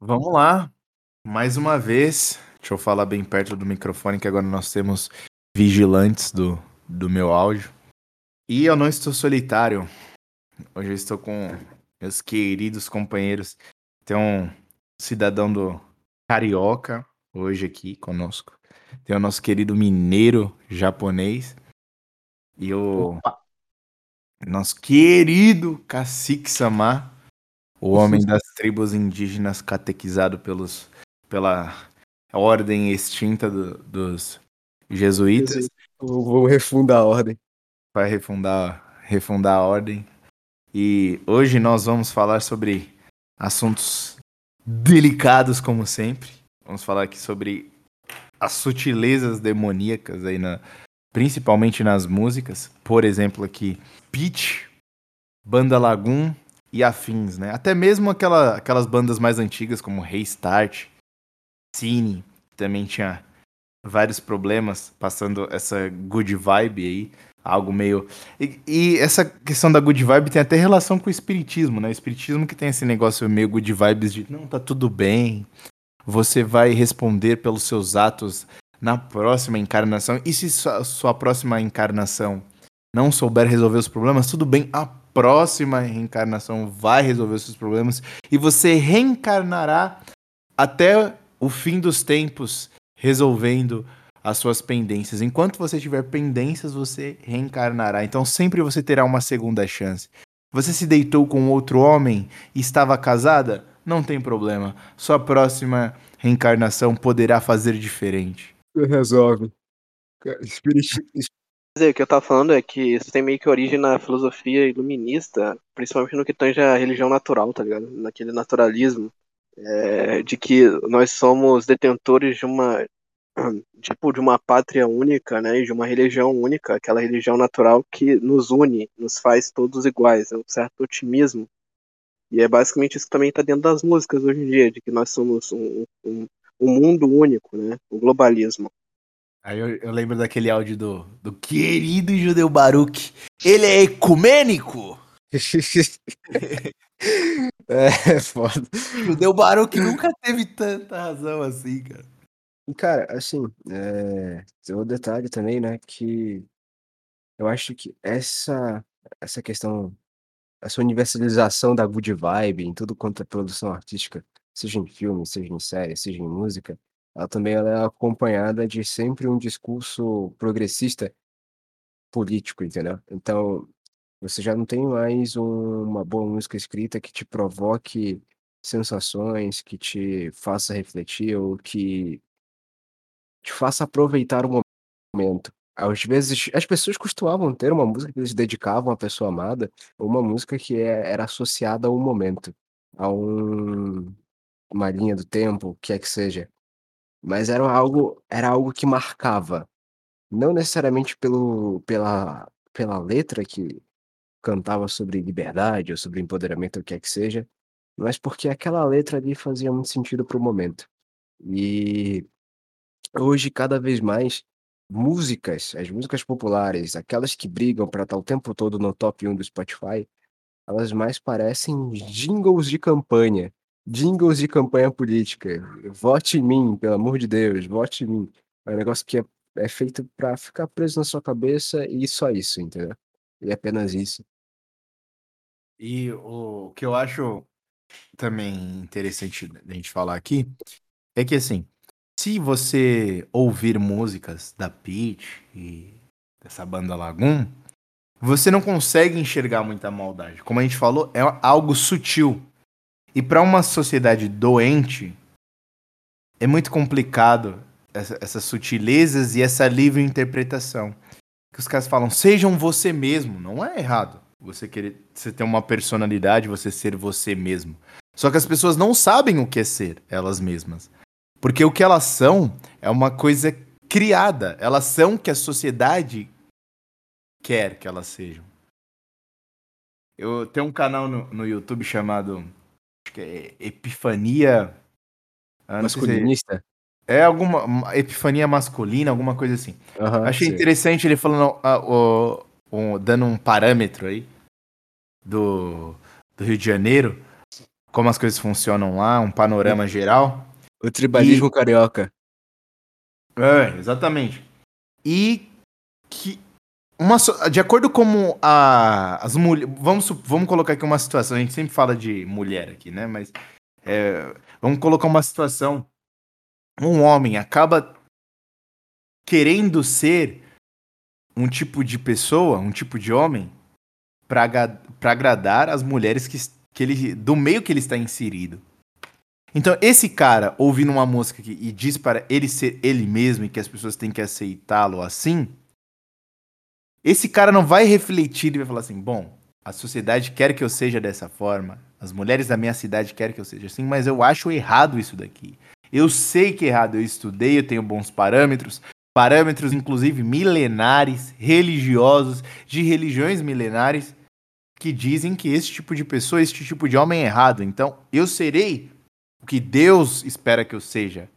Vamos lá. Mais uma vez. Deixa eu falar bem perto do microfone, que agora nós temos vigilantes do, do meu áudio. E eu não estou solitário. Hoje eu estou com meus queridos companheiros. Tem um cidadão do Carioca hoje aqui conosco. Tem o nosso querido mineiro japonês. E o Opa. nosso querido Cacique Samar, o homem das tribos indígenas catequizado pelos, pela ordem extinta do- dos jesuítas. Vou, refundar a ordem. Vai refundar, refundar a ordem. E hoje nós vamos falar sobre assuntos delicados, como sempre. Vamos falar aqui sobre as sutilezas demoníacas aí na, principalmente nas músicas. Por exemplo, aqui Peach, Banda Lagoon e afins, né? Até mesmo aquela, aquelas bandas mais antigas como Restart, Cine, também tinha vários problemas passando essa good vibe aí, algo meio e, e essa questão da good vibe tem até relação com o espiritismo, né? O espiritismo que tem esse negócio meio good vibes de não, tá tudo bem. Você vai responder pelos seus atos na próxima encarnação. E se sua, sua próxima encarnação não souber resolver os problemas, tudo bem, a próxima reencarnação vai resolver os seus problemas e você reencarnará até o fim dos tempos resolvendo as suas pendências. Enquanto você tiver pendências, você reencarnará. Então sempre você terá uma segunda chance. Você se deitou com outro homem e estava casada? Não tem problema. Sua próxima reencarnação poderá fazer diferente. Resolve. Espírito, dizer, o que eu tava falando é que isso tem meio que origem na filosofia iluminista, principalmente no que tange a religião natural, tá ligado? Naquele naturalismo, é, de que nós somos detentores de uma tipo de uma pátria única, né, e de uma religião única, aquela religião natural que nos une, nos faz todos iguais, é um certo otimismo. E é basicamente isso que também está dentro das músicas hoje em dia, de que nós somos um, um, um mundo único, né, o globalismo. Aí eu, eu lembro daquele áudio do, do querido judeu Baruch. Ele é ecumênico? é foda. Judeu Baruch nunca teve tanta razão assim, cara. E, Cara, assim, é, tem outro detalhe também, né, que eu acho que essa, essa questão, essa universalização da good vibe em tudo quanto é produção artística, seja em filme, seja em série, seja em música, ela também ela é acompanhada de sempre um discurso progressista político, entendeu? Então, você já não tem mais um- uma boa música escrita que te provoque sensações, que te faça refletir ou que te faça aproveitar o momento. Às vezes, as pessoas costumavam ter uma música que eles dedicavam à pessoa amada, ou uma música que é- era associada a um momento, a um, uma linha do tempo, o que é que seja. Mas era algo, era algo que marcava. Não necessariamente pelo, pela, pela letra que cantava sobre liberdade ou sobre empoderamento, o que é que seja, mas porque aquela letra ali fazia muito sentido para o momento. E hoje, cada vez mais, músicas, as músicas populares, aquelas que brigam para estar o tempo todo no top 1 do Spotify, elas mais parecem jingles de campanha. Jingles de campanha política. Vote em mim, pelo amor de Deus, vote em mim. É um negócio que é, é feito para ficar preso na sua cabeça e só isso, entendeu? E apenas isso. E o que eu acho também interessante da gente falar aqui é que assim, se você ouvir músicas da Peach e dessa banda Lagoon, você não consegue enxergar muita maldade. Como a gente falou, é algo sutil. E para uma sociedade doente, é muito complicado essa- essas sutilezas e essa livre interpretação. Que os caras falam, sejam você mesmo. Não é errado você querer você ter uma personalidade, você ser você mesmo. Só que as pessoas não sabem o que é ser elas mesmas. Porque o que elas são é uma coisa criada. Elas são o que a sociedade quer que elas sejam. Eu tenho um canal no, no YouTube chamado acho que é Epifania. ah, se- Masculinista? é alguma uma epifania masculina, alguma coisa assim. Aham, Achei sei. interessante ele falando, ah, o- o- dando um parâmetro aí do, do Rio de Janeiro, como as coisas funcionam lá, um panorama geral. O tribalismo carioca. É, exatamente. E que uma de acordo com a, as mulheres, vamos vamos colocar aqui uma situação. A gente sempre fala de mulher aqui, né? Mas é, vamos colocar uma situação. Um homem acaba querendo ser um tipo de pessoa, um tipo de homem, para agradar as mulheres que, que ele, do meio que ele está inserido. Então, esse cara ouvindo uma música que, e diz para ele ser ele mesmo e que as pessoas têm que aceitá-lo assim, esse cara não vai refletir e vai falar assim: bom, a sociedade quer que eu seja dessa forma, as mulheres da minha cidade querem que eu seja assim, mas eu acho errado isso daqui. Eu sei que é errado, eu estudei, eu tenho bons parâmetros, parâmetros inclusive milenares, religiosos, de religiões milenares, que dizem que esse tipo de pessoa, esse tipo de homem é errado. Então, eu serei o que Deus espera que eu seja.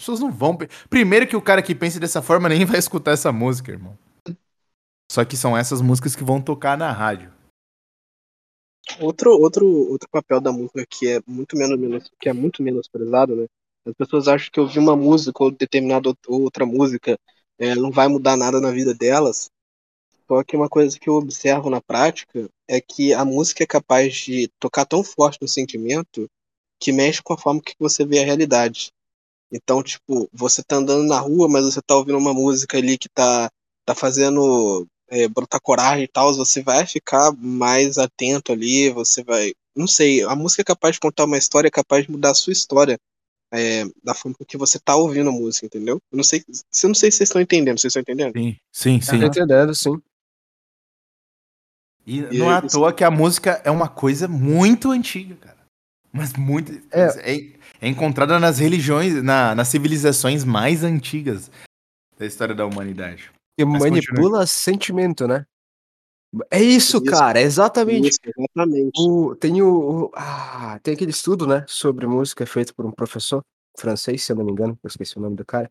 As pessoas não vão. Primeiro que o cara que pensa dessa forma nem vai escutar essa música, irmão. Só que são essas músicas que vão tocar na rádio. Outro, outro, outro papel da música que é muito menos, menos que é muito menosprezado, né? As pessoas acham que ouvir uma música ou determinada out- outra música é, não vai mudar nada na vida delas. Só que uma coisa que eu observo na prática é que a música é capaz de tocar tão forte no sentimento que mexe com a forma que você vê a realidade. Então, tipo, você tá andando na rua, mas você tá ouvindo uma música ali que tá, tá fazendo é, brotar coragem e tal, você vai ficar mais atento ali, você vai. Não sei, a música é capaz de contar uma história, é capaz de mudar a sua história é, da forma que você tá ouvindo a música, entendeu? Eu não sei, eu não sei se vocês estão entendendo, vocês estão entendendo? Sim, sim, sim. Tá entendendo, sim. E E não é à toa que a música é uma coisa muito antiga, cara. Mas muito. É, é encontrada nas religiões, na, nas civilizações mais antigas da história da humanidade. E Mas manipula sentimento, né? É isso, Isso. cara, exatamente. Isso, exatamente. O, tem o, o- ah, tem aquele estudo, né, sobre música feito por um professor francês, se eu não me engano, eu esqueci o nome do cara,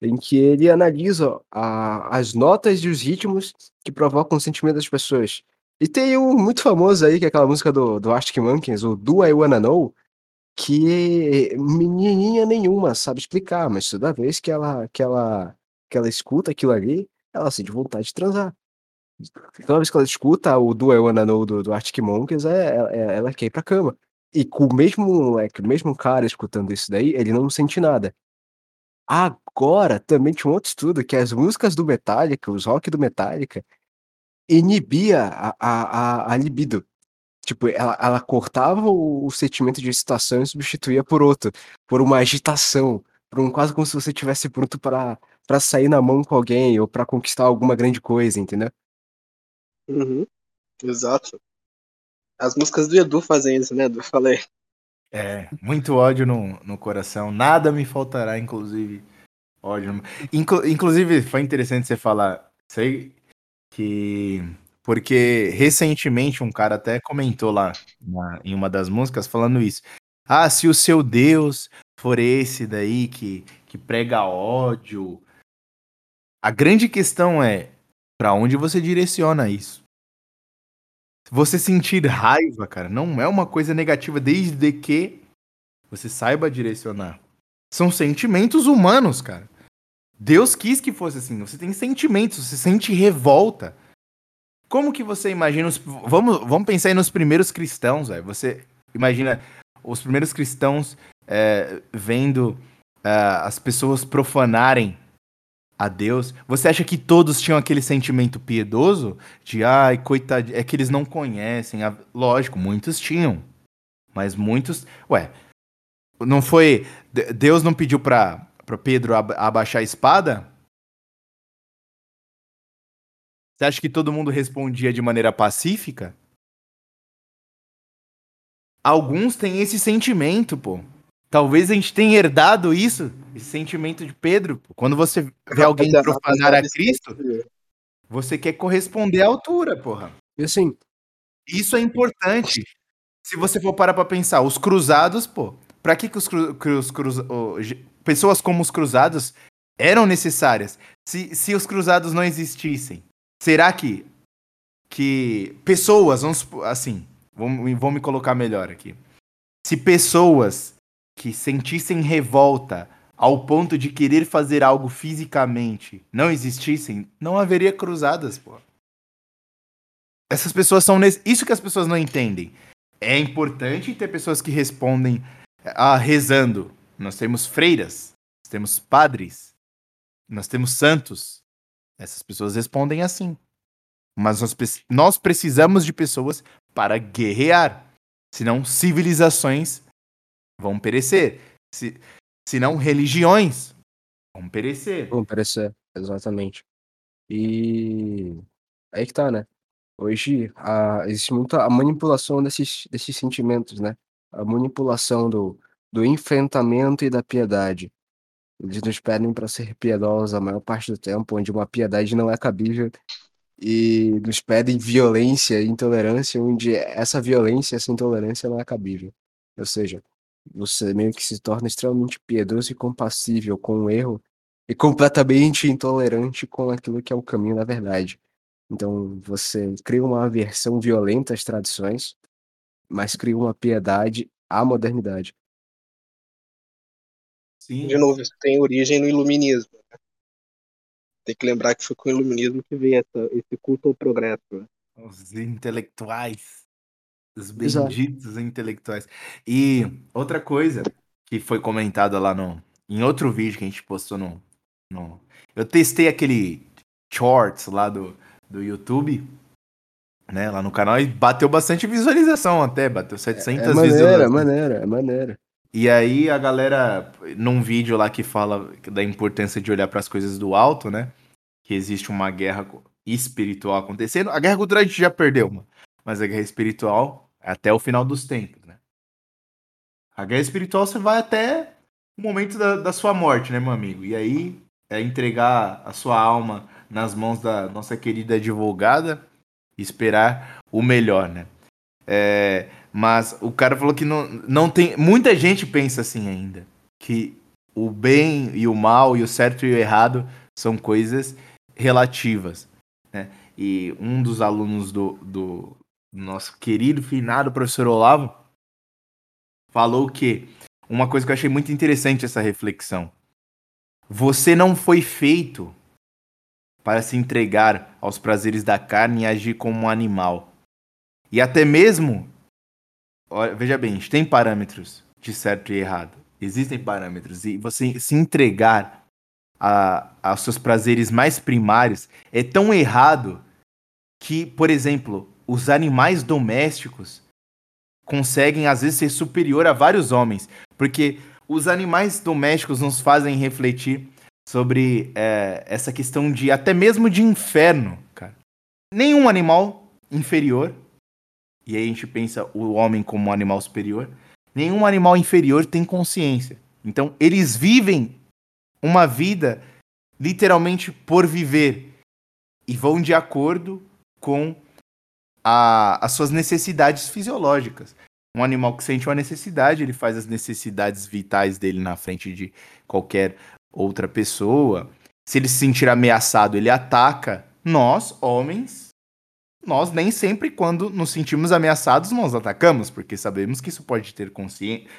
em que ele analisa a- as notas e os ritmos que provocam o sentimento das pessoas. E tem um muito famoso aí, que é aquela música do, do Arctic Monkeys, o Do I Wanna Know, que menininha nenhuma sabe explicar, mas toda vez que ela, que ela, que ela escuta aquilo ali, ela sente vontade de transar. Toda vez que ela escuta o Do I Wanna Know do, do Arctic Monkeys, é, é- ela quer ir pra cama. E com o mesmo moleque, o mesmo cara escutando isso daí, ele não sente nada. Agora, também tinha um outro estudo que as músicas do Metallica, os rock do Metallica, inibia a, a, a, libido. Tipo, ela, ela cortava o, o sentimento de excitação e substituía por outro, por uma agitação, por um quase como se você estivesse pronto para para sair na mão com alguém ou para conquistar alguma grande coisa, entendeu? Uhum, exato. As músicas do Edu fazem isso, né, Edu? Falei. É, muito ódio no, no coração. Nada me faltará, inclusive. Ódio. no- Inclu- inclusive, foi interessante você falar. Sei que. Porque recentemente um cara até comentou lá na- em uma das músicas falando isso. Ah, se o seu Deus for esse daí que, que prega ódio. A grande questão é pra onde você direciona isso. Você sentir raiva, cara, não é uma coisa negativa desde que você saiba direcionar. São sentimentos humanos, cara. Deus quis que fosse assim. Você tem sentimentos, você sente revolta. Como que você imagina os... vamos, vamos pensar aí nos primeiros cristãos, velho. Você imagina os primeiros cristãos é, vendo é, as pessoas profanarem a Deus. Você acha que todos tinham aquele sentimento piedoso de ai, coitado, é que eles não conhecem. a-" Lógico, muitos tinham. Mas muitos, ué, não foi De- Deus não pediu pra, pra Pedro ab- abaixar a espada? Você acha que todo mundo respondia de maneira pacífica? Alguns têm esse sentimento, pô. Talvez a gente tenha herdado isso, esse sentimento de Pedro. pô. Quando você vê alguém profanar a Cristo, você quer corresponder à altura, porra. E assim, Isso é importante. Se você for parar pra pensar, os cruzados, pô, pra que, que os, cru, cruz- cruz- o- ge- pessoas como os cruzados eram necessárias? Se, se os cruzados não existissem, será que que pessoas, vamos assim, vou me colocar melhor aqui. Se pessoas que sentissem revolta ao ponto de querer fazer algo fisicamente não existissem, não haveria cruzadas, pô. Essas pessoas são. Isso que as pessoas não entendem. É importante ter pessoas que respondem ah, rezando. Nós temos freiras, nós temos padres, nós temos santos. Essas pessoas respondem assim. Mas nós, nós precisamos de pessoas para guerrear. Senão civilizações vão perecer. Se, senão religiões vão perecer. Vão perecer, exatamente. E aí que tá, né? Hoje a, existe muita a manipulação desses, desses sentimentos, né? A manipulação do, do enfrentamento e da piedade. Eles nos pedem para ser piedosos a maior parte do tempo, onde uma piedade não é cabível, e nos pedem violência e intolerância, onde essa violência, essa intolerância não é cabível. Ou seja, você meio que se torna extremamente piedoso e compassível com o erro e completamente intolerante com aquilo que é o caminho da verdade. Então você cria uma aversão violenta às tradições, mas cria uma piedade à modernidade. Sim. De novo, isso tem origem no iluminismo. Né? Tem que lembrar que foi com o iluminismo que veio essa, esse culto ao progresso. Né? Os intelectuais. Os benditos Exato. intelectuais. E outra coisa que foi comentada lá no. Em outro vídeo que a gente postou no. no eu testei aquele shorts lá do, do YouTube, né, lá no canal, e bateu bastante visualização até, bateu 700 é, é maneira, visualizações. É maneira, é maneira. E aí a galera, num vídeo lá que fala da importância de olhar para as coisas do alto, né, que existe uma guerra espiritual acontecendo, a guerra cultural a gente já perdeu, mano, mas a guerra espiritual é até o final dos tempos, né. A guerra espiritual você vai até o momento da, da sua morte, né, meu amigo? E aí é entregar a sua alma nas mãos da nossa querida advogada e esperar o melhor, né? É, mas o cara falou que não, não tem. Muita gente pensa assim ainda. Que o bem e o mal, e o certo e o errado são coisas relativas. Né? E um dos alunos do, do nosso querido finado professor Olavo falou que uma coisa que eu achei muito interessante essa reflexão. Você não foi feito para se entregar aos prazeres da carne e agir como um animal. E até mesmo, olha, veja bem, tem parâmetros de certo e errado. Existem parâmetros. E você se entregar a, aos seus prazeres mais primários é tão errado que, por exemplo, os animais domésticos conseguem às vezes ser superior a vários homens, porque os animais domésticos nos fazem refletir sobre é, essa questão de até mesmo de inferno, cara. Nenhum animal inferior, e aí a gente pensa o homem como um animal superior, nenhum animal inferior tem consciência. Então, eles vivem uma vida literalmente por viver e vão de acordo com a, as suas necessidades fisiológicas. Um animal que sente uma necessidade, ele faz as necessidades vitais dele na frente de qualquer outra pessoa, se ele se sentir ameaçado, ele ataca. Nós, homens, nós nem sempre, quando nos sentimos ameaçados, nós atacamos, porque sabemos que isso pode ter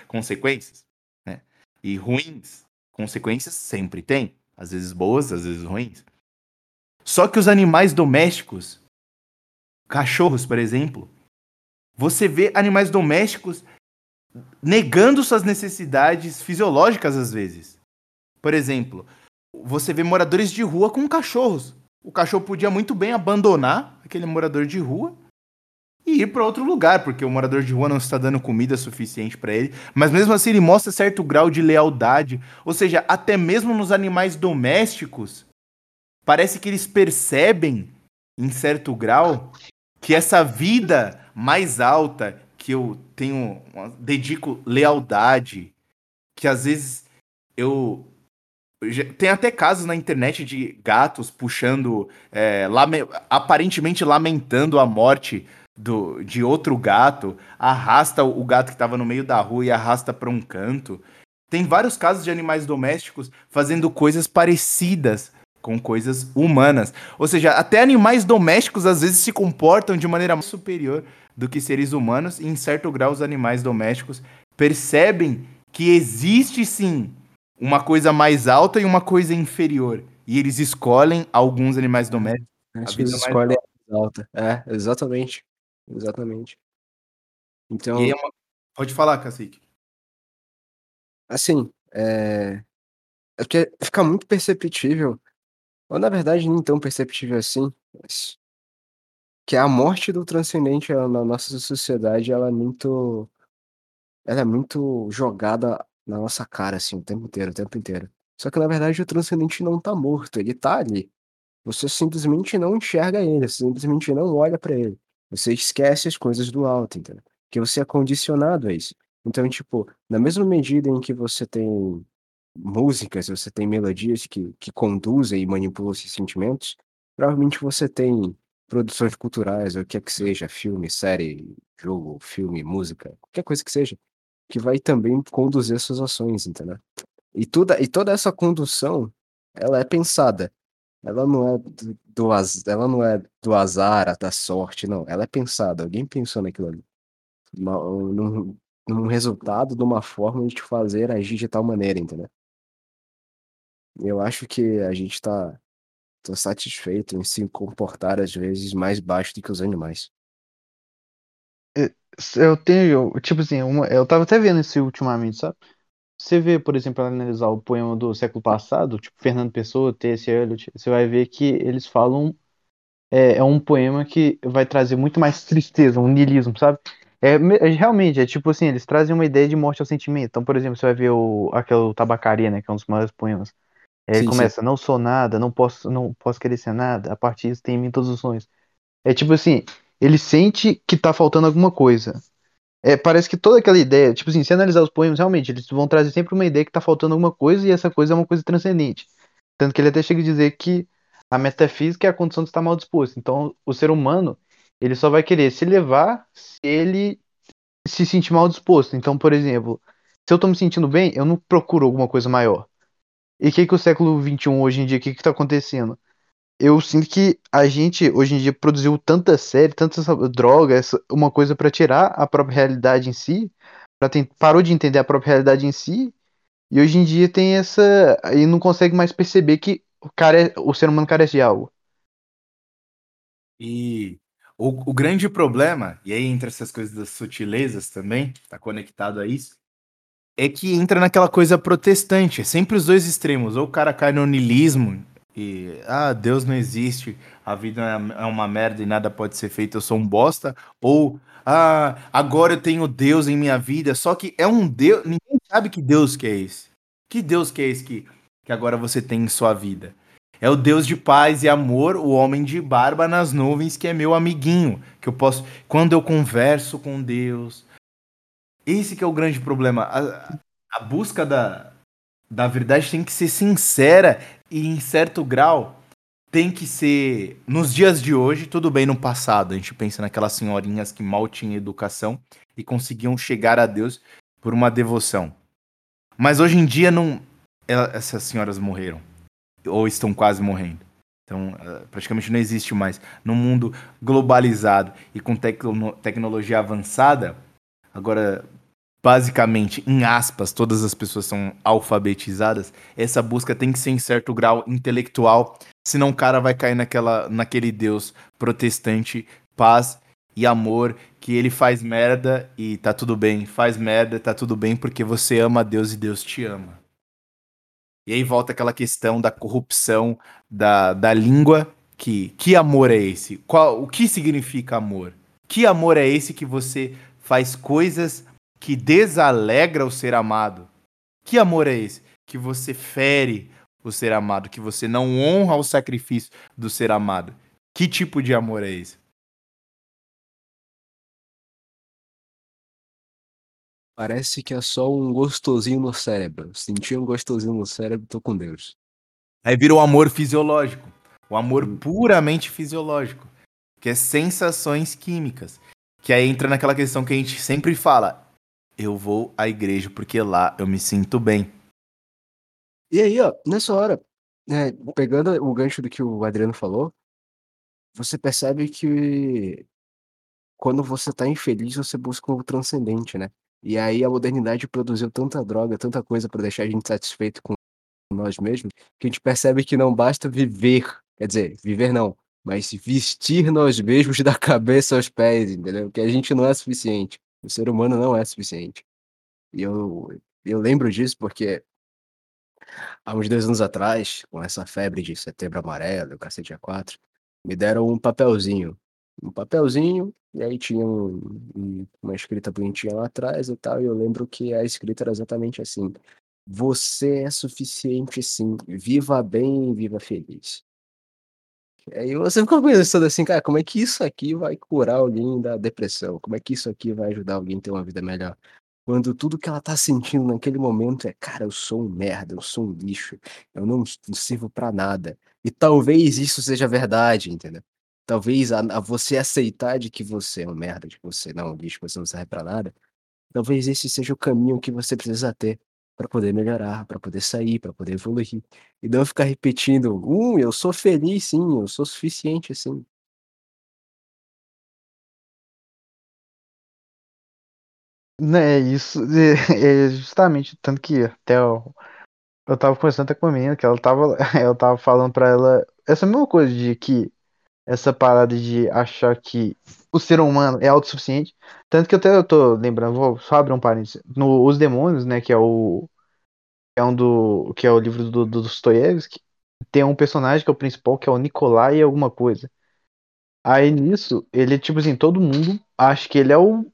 consequências. Né? E ruins, consequências sempre tem. Às vezes boas, às vezes ruins. Só que os animais domésticos, cachorros, por exemplo, você vê animais domésticos negando suas necessidades fisiológicas às vezes. Por exemplo, você vê moradores de rua com cachorros. O cachorro podia muito bem abandonar aquele morador de rua e ir para outro lugar, porque o morador de rua não está dando comida suficiente para ele, mas mesmo assim ele mostra certo grau de lealdade, ou seja, até mesmo nos animais domésticos, parece que eles percebem em certo grau que essa vida mais alta que eu tenho, dedico lealdade, que às vezes eu tem até casos na internet de gatos puxando, é, lame aparentemente lamentando a morte do, de outro gato, arrasta o gato que estava no meio da rua e arrasta para um canto. Tem vários casos de animais domésticos fazendo coisas parecidas com coisas humanas. Ou seja, até animais domésticos às vezes se comportam de maneira superior do que seres humanos, e em certo grau os animais domésticos percebem que existe sim uma coisa mais alta e uma coisa inferior. E eles escolhem alguns animais domésticos. Acho que eles escolhem a mais alta. É, exatamente. Exatamente. Então. É uma... Pode falar, Cacique. Assim, é. É porque fica muito perceptível ou na verdade nem tão perceptível assim, mas que a morte do transcendente ela, na nossa sociedade ela é muito ela é muito jogada na nossa cara assim o tempo inteiro, o tempo inteiro. Só que na verdade o transcendente não tá morto, ele tá ali. Você simplesmente não enxerga ele, você simplesmente não olha para ele. Você esquece as coisas do alto, entendeu? Que você é condicionado a isso. Então, tipo, na mesma medida em que você tem músicas, você tem melodias que, que conduzem e manipulam esses sentimentos, provavelmente você tem produções culturais, ou o que é que seja, filme, série, jogo, filme, música, qualquer coisa que seja, que vai também conduzir suas ações, entendeu? E toda, e toda essa condução, ela é pensada. Ela não é do, do ela não é do azar, da sorte, não. Ela é pensada. Alguém pensou naquilo ali. num, num resultado, de uma forma de te fazer agir de tal maneira, entendeu? Eu acho que a gente tá, tá satisfeito em se comportar às vezes mais baixo do que os animais. É, eu tenho, tipo assim, uma, eu tava até vendo isso ultimamente, sabe? Você vê, por exemplo, analisar o poema do século passado, tipo Fernando Pessoa, T.S. Eliot, você vai ver que eles falam é, é, um poema que vai trazer muito mais tristeza, um niilismo, sabe? É, é, realmente, é tipo assim, eles trazem uma ideia de morte ao sentimento. Então, por exemplo, você vai ver o, aquele Tabacaria, né, que é um dos maiores poemas. É, sim, começa, sim. não sou nada, não posso, não posso querer ser nada, a partir disso tem em mim todos os sonhos. É tipo assim, ele sente que tá faltando alguma coisa. É, parece que toda aquela ideia, tipo assim, se analisar os poemas, realmente, eles vão trazer sempre uma ideia que tá faltando alguma coisa e essa coisa é uma coisa transcendente. Tanto que ele até chega a dizer que a metafísica é a condição de estar mal disposto. Então, o ser humano, ele só vai querer se levar se ele se sentir mal disposto. Então, por exemplo, se eu tô me sentindo bem, eu não procuro alguma coisa maior. E o que, que o século XXI hoje em dia, o que, que tá acontecendo? Eu sinto que a gente hoje em dia produziu tanta série, tanta droga, uma coisa para tirar a própria realidade em si, para parou de entender a própria realidade em si, e hoje em dia tem essa. e não consegue mais perceber que o, cara o ser humano carece de algo. E o, o grande problema, e aí entre essas coisas das sutilezas também, tá conectado a isso, é que entra naquela coisa protestante. É sempre os dois extremos. Ou o cara cai no niilismo e, ah, Deus não existe, a vida é, é uma merda e nada pode ser feito, eu sou um bosta. Ou, ah, agora eu tenho Deus em minha vida. Só que é um Deus. Ninguém sabe que Deus que é esse. Que Deus que é esse que, que agora você tem em sua vida? É o Deus de paz e amor, o homem de barba nas nuvens, que é meu amiguinho. Que eu posso. Quando eu converso com Deus, esse que é o grande problema. A, a busca da, da verdade tem que ser sincera e, em certo grau, tem que ser. Nos dias de hoje, tudo bem no passado. A gente pensa naquelas senhorinhas que mal tinham educação e conseguiam chegar a Deus por uma devoção. Mas hoje em dia, não, essas senhoras morreram. Ou estão quase morrendo. Então, eh, praticamente não existe mais. No mundo globalizado e com tecno tecnologia avançada, agora basicamente, em aspas, todas as pessoas são alfabetizadas, essa busca tem que ser em certo grau intelectual, senão o cara vai cair naquela, naquele Deus protestante, paz e amor, que ele faz merda e tá tudo bem, faz merda, tá tudo bem porque você ama Deus e Deus te ama. E aí volta aquela questão da corrupção da, da língua, que que amor é esse? Qual, o que significa amor? Que amor é esse que você faz coisas que desalegra o ser amado. Que amor é esse? Que você fere o ser amado, que você não honra o sacrifício do ser amado. Que tipo de amor é esse? Parece que é só um gostosinho no cérebro. Senti um gostosinho no cérebro, tô com Deus. Aí vira o amor fisiológico. O amor hum. puramente fisiológico. Que é sensações químicas. Que aí entra naquela questão que a gente sempre fala eu vou à igreja porque lá eu me sinto bem. E aí, ó, nessa hora, É, pegando o gancho do que o Adriano falou, você percebe que quando você tá infeliz, você busca o transcendente, né? E aí a modernidade produziu tanta droga, tanta coisa pra deixar a gente satisfeito com nós mesmos, que a gente percebe que não basta viver, quer dizer, viver não, mas vestir nós mesmos da cabeça aos pés, entendeu? Que a gente não é suficiente. O ser humano não é suficiente. E eu, eu lembro disso porque há uns dois anos atrás, com essa febre de setembro amarelo, o cacete A4, me deram um papelzinho. Um papelzinho, e aí tinha um- um- uma escrita bonitinha lá atrás e tal, e eu lembro que a escrita era exatamente assim: Você é suficiente sim, viva bem e viva feliz. Aí você fica pensando assim, cara, como é que isso aqui vai curar alguém da depressão? Como é que isso aqui vai ajudar alguém a ter uma vida melhor? Quando tudo que ela tá sentindo naquele momento é, cara, eu sou um merda, eu sou um lixo, eu não, não sirvo pra nada. E talvez isso seja verdade, entendeu? Talvez a, a você aceitar de que você é um merda, de que você não é um lixo, que você não serve pra nada, talvez esse seja o caminho que você precisa ter pra poder melhorar, pra poder sair, pra poder evoluir. E não ficar repetindo, um, eu sou feliz sim, eu sou suficiente sim. Né, isso é justamente, tanto que até eu, eu tava conversando até com a menina que ela tava, eu tava falando pra ela essa mesma coisa de que essa parada de achar que o ser humano é autossuficiente, tanto que até eu tô lembrando, vou só abrir um parênteses, no Os Demônios, né, que é o é um do que é o livro do, do Dostoiévski, tem um personagem que é o principal, que é o Nikolai alguma coisa. Aí nisso, ele tipo assim, todo mundo acha que ele é o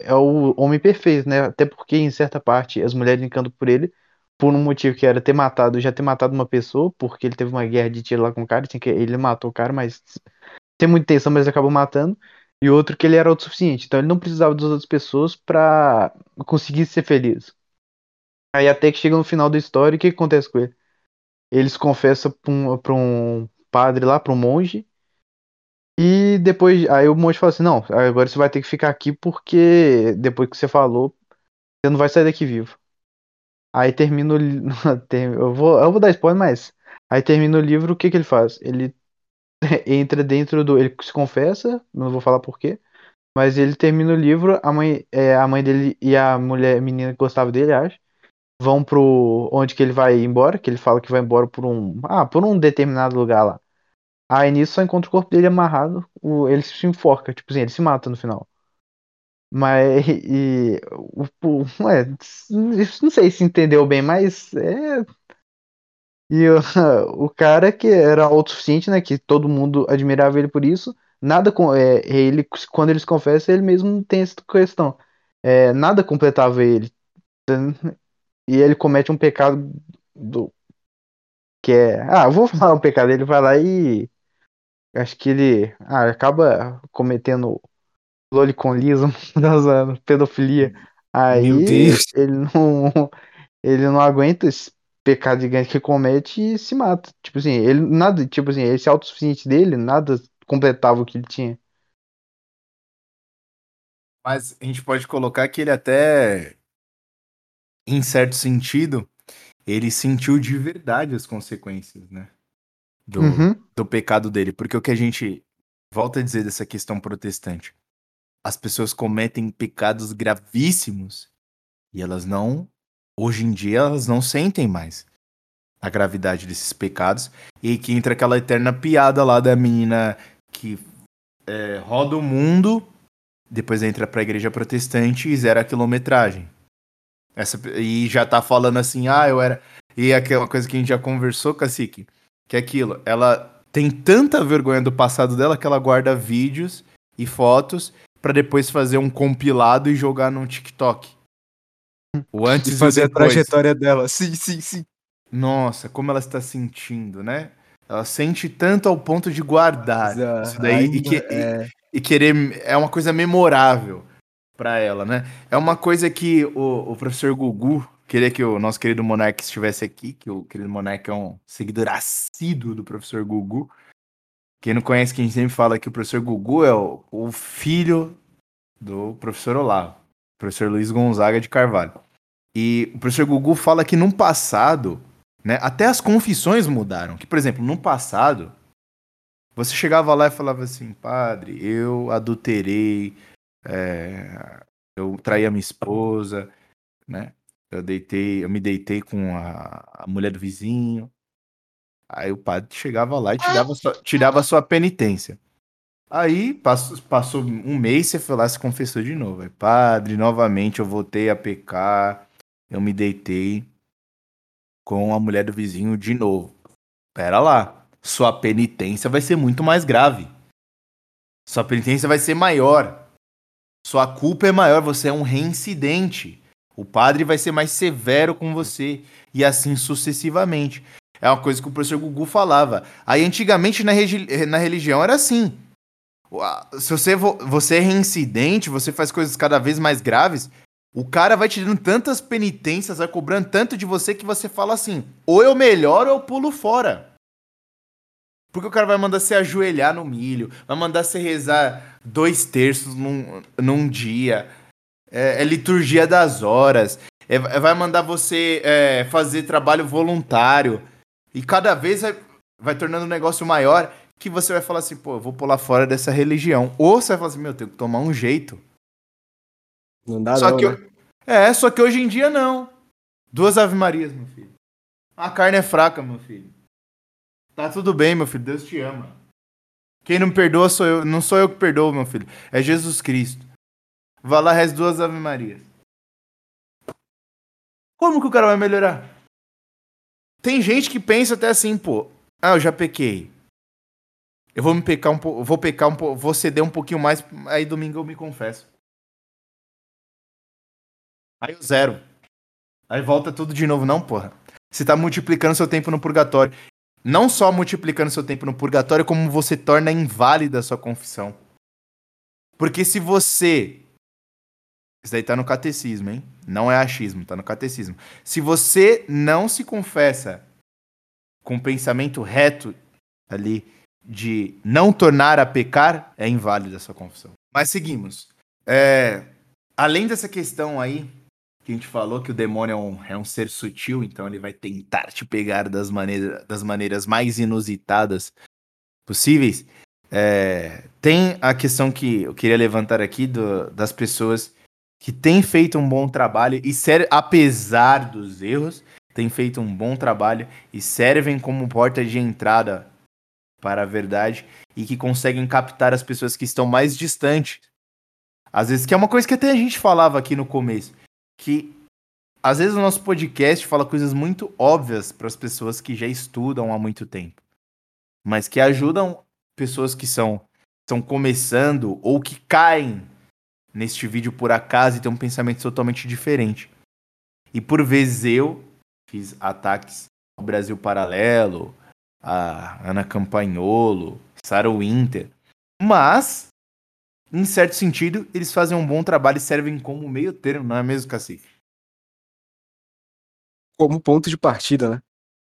é o homem perfeito, né? Até porque em certa parte as mulheres encantam por ele por um motivo que era ter matado, já ter matado uma pessoa, porque ele teve uma guerra de tiro lá com o cara, que ele matou o cara, mas tem muita intenção, mas acabou matando. E outro que ele era autossuficiente, então ele não precisava das outras pessoas pra conseguir ser feliz. Aí até que chega no final da história, o que, que acontece com ele? Ele se confessa pra um, pra um padre lá, pra um monge, e depois, aí o monge fala assim, não, agora você vai ter que ficar aqui porque depois que você falou, você não vai sair daqui vivo. Aí termina o li- tem- eu vou, eu vou dar spoiler, mas aí termina o livro, o que que ele faz? Ele entra dentro do, ele se confessa, não vou falar por quê, mas ele termina o livro, a mãe, é, a mãe dele e a mulher, menina que gostava dele, acho, vão pro onde que ele vai embora, que ele fala que vai embora por um, ah, por um determinado lugar lá. Aí nisso só encontra o corpo dele amarrado, o, ele se enforca, tipo assim, ele se mata no final. Mas, e, o, o, ué, não sei se entendeu bem, mas é. E o, o cara que era autossuficiente, né? Que todo mundo admirava ele por isso. Nada com. É, ele, quando ele se confessa, ele mesmo tem essa questão. É, nada completava ele. E ele comete um pecado do. Que é. Ah, eu vou falar o pecado. Ele vai lá e. Acho que ele ah, acaba cometendo loliconismo, das pedofilia. Aí Meu Deus. ele não, ele não aguenta esse pecado gigante que comete e se mata. Tipo assim, ele nada, tipo assim, esse autossuficiente dele, nada completava o que ele tinha. Mas a gente pode colocar que ele até, em certo sentido, ele sentiu de verdade as consequências, né? Do, Uhum. do pecado dele. Porque o que a gente volta a dizer dessa questão protestante, as pessoas cometem pecados gravíssimos e elas não, hoje em dia, elas não sentem mais a gravidade desses pecados. E que entra aquela eterna piada lá da menina que é, roda o mundo, depois entra pra igreja protestante e zera a quilometragem. Essa, e já tá falando assim, ah, eu era. E aquela coisa que a gente já conversou, Cacique, que é aquilo, ela tem tanta vergonha do passado dela que ela guarda vídeos e fotos pra depois fazer um compilado e jogar no TikTok. O antes E e, fazer a trajetória dela. Sim, sim, sim. Nossa, como ela está sentindo, né? Ela sente tanto ao ponto de guardar isso daí e, que- é- e querer. É uma coisa memorável pra ela, né? É uma coisa que o, o professor Gugu queria que o nosso querido Monark estivesse aqui, que o querido Monark é um seguidor assíduo do professor Gugu. Quem não conhece, quem sempre fala que o professor Gugu é o, o filho do professor Olavo, professor Luiz Gonzaga de Carvalho. E o professor Gugu fala que no passado, Né? Até as confissões mudaram. Que, por exemplo, no passado, você chegava lá e falava assim, padre, eu adulterei, é, eu traí a minha esposa, né? Eu deitei, eu me deitei com a, a mulher do vizinho. Aí o padre chegava lá e te dava, sua, te dava a sua penitência. Aí passou, passou um mês, você foi lá e se confessou de novo. Aí, padre, novamente eu voltei a pecar, eu me deitei com a mulher do vizinho de novo. Pera lá, sua penitência vai ser muito mais grave. Sua penitência vai ser maior. Sua culpa é maior, você é um reincidente. O padre vai ser mais severo com você e assim sucessivamente. É uma coisa que o professor Gugu falava. Aí antigamente na, na religião era assim. Se você, você é reincidente, você faz coisas cada vez mais graves, o cara vai te dando tantas penitências, vai cobrando tanto de você que você fala assim: ou eu melhoro ou eu pulo fora. Porque o cara vai mandar você ajoelhar no milho, vai mandar você rezar dois terços num, num dia, é, é liturgia das horas, é, vai mandar você é, fazer trabalho voluntário. E cada vez vai, vai tornando o negócio maior que você vai falar assim, pô, eu vou pular fora dessa religião. Ou você vai falar assim, meu, eu tenho que tomar um jeito. Não dá só não, que né? É, só que hoje em dia não. Duas Ave Marias, meu filho. A carne é fraca, meu filho. Tá tudo bem, meu filho. Deus te ama. Quem não perdoa sou eu. Não sou eu que perdoo, meu filho. É Jesus Cristo. Vá lá, reze duas Ave Marias. Como que o cara vai melhorar? Tem gente que pensa até assim, pô. Ah, eu já pequei. Eu vou me pecar um pouco, vou pecar um pouco, vou ceder um pouquinho mais, aí domingo eu me confesso. Aí eu zero. Aí volta tudo de novo, não, porra. Você tá multiplicando seu tempo no purgatório. Não só multiplicando seu tempo no purgatório, como você torna inválida a sua confissão. Porque se você. Isso daí tá no catecismo, hein? Não é achismo, tá no catecismo. Se você não se confessa com pensamento reto ali de não tornar a pecar, é inválida a sua confissão. Mas seguimos. É, além dessa questão aí, que a gente falou que o demônio é um, é um ser sutil, então ele vai tentar te pegar das, maneira, das maneiras mais inusitadas possíveis. É, tem a questão que eu queria levantar aqui do, das pessoas que têm feito um bom trabalho e ser, apesar dos erros, têm feito um bom trabalho e servem como porta de entrada para a verdade e que conseguem captar as pessoas que estão mais distantes. Às vezes, que é uma coisa que até a gente falava aqui no começo, que às vezes o nosso podcast fala coisas muito óbvias para as pessoas que já estudam há muito tempo, mas que ajudam pessoas que são estão começando ou que caem neste vídeo por acaso e têm um pensamento totalmente diferente. E por vezes eu fiz ataques ao Brasil Paralelo, a Ana Campagnolo, Sarah Winter. Mas, em certo sentido, eles fazem um bom trabalho e servem como meio termo, não é mesmo, Cacique? Como ponto de partida, né?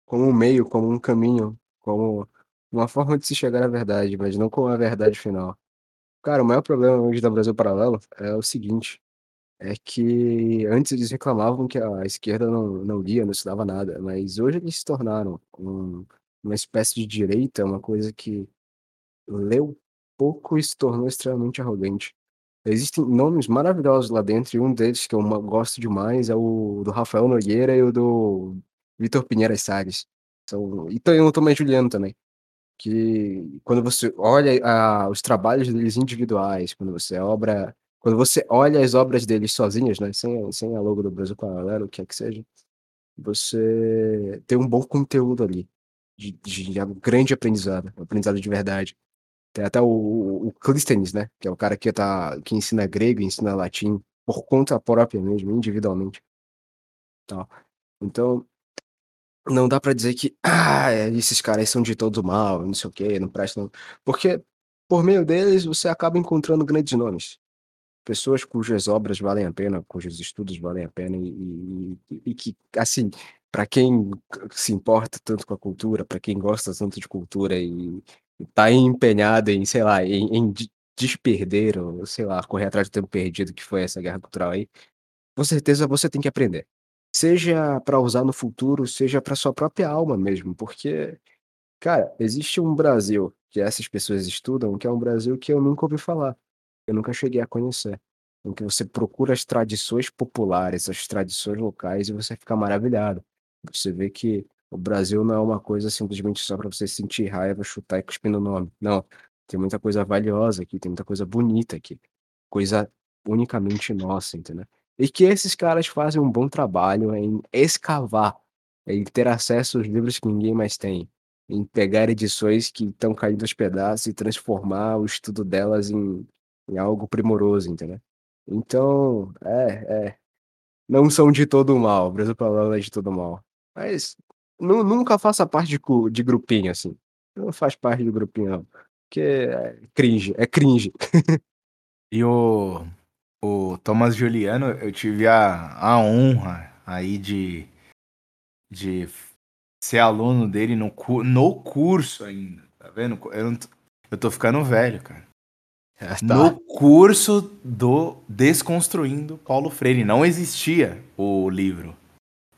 Como um meio, como um caminho, como uma forma de se chegar à verdade, mas não com a verdade final. Cara, o maior problema hoje da Brasil Paralelo é o seguinte, é que antes eles reclamavam que a esquerda não, não lia, não estudava nada, mas hoje eles se tornaram um, uma espécie de direita, uma coisa que leu pouco e se tornou extremamente arrogante. Existem nomes maravilhosos lá dentro, e um deles que eu gosto demais é o do Rafael Nogueira e o do Vitor Pinheiro Salles. São, e tem o Tomé Juliano também. Que quando você olha ah, os trabalhos deles individuais, quando você obra, quando você olha as obras deles sozinhas, né, sem, sem a logo do Brasil Paralelo, o que é que seja, você tem um bom conteúdo ali de, de grande aprendizado, aprendizado de verdade. Tem até o, o, o Clístenes, né? Que é o cara que, tá, que ensina grego ensina latim por conta própria mesmo, individualmente. Tal. Então, não dá para dizer que ah, esses caras são de todo mal, não sei o que, não prestam. Porque por meio deles você acaba encontrando grandes nomes. Pessoas cujas obras valem a pena, cujos estudos valem a pena e, e, e que, assim, para quem se importa tanto com a cultura, para quem gosta tanto de cultura e, está empenhado em, sei lá, em, em desperder, ou sei lá, correr atrás do tempo perdido que foi essa guerra cultural aí, com certeza você tem que aprender. Seja para usar no futuro, seja para sua própria alma mesmo, porque, cara, existe um Brasil que essas pessoas estudam, que é um Brasil que eu nunca ouvi falar, eu nunca cheguei a conhecer, em que você procura as tradições populares, as tradições locais e você fica maravilhado. Você vê que o Brasil não é uma coisa simplesmente só para você sentir raiva, chutar e cuspir no nome. Não, tem muita coisa valiosa aqui, tem muita coisa bonita aqui, coisa unicamente nossa, entendeu? E que esses caras fazem um bom trabalho em escavar, em ter acesso aos livros que ninguém mais tem, em pegar edições que estão caindo aos pedaços e transformar o estudo delas em, em algo primoroso, entendeu? Então, é, é. Não são de todo mal, o Brasil Paralelo é de todo mal. Mas nu- nunca faça parte de, de grupinho, assim. Não faz parte do grupinho, não. Porque é cringe, é cringe. E o, o Thomas Juliano, eu tive a, a honra aí de, de ser aluno dele no, no curso ainda, tá vendo? Eu, não tô- eu tô ficando velho, cara. Ah, No curso do Desconstruindo Paulo Freire. Não existia o livro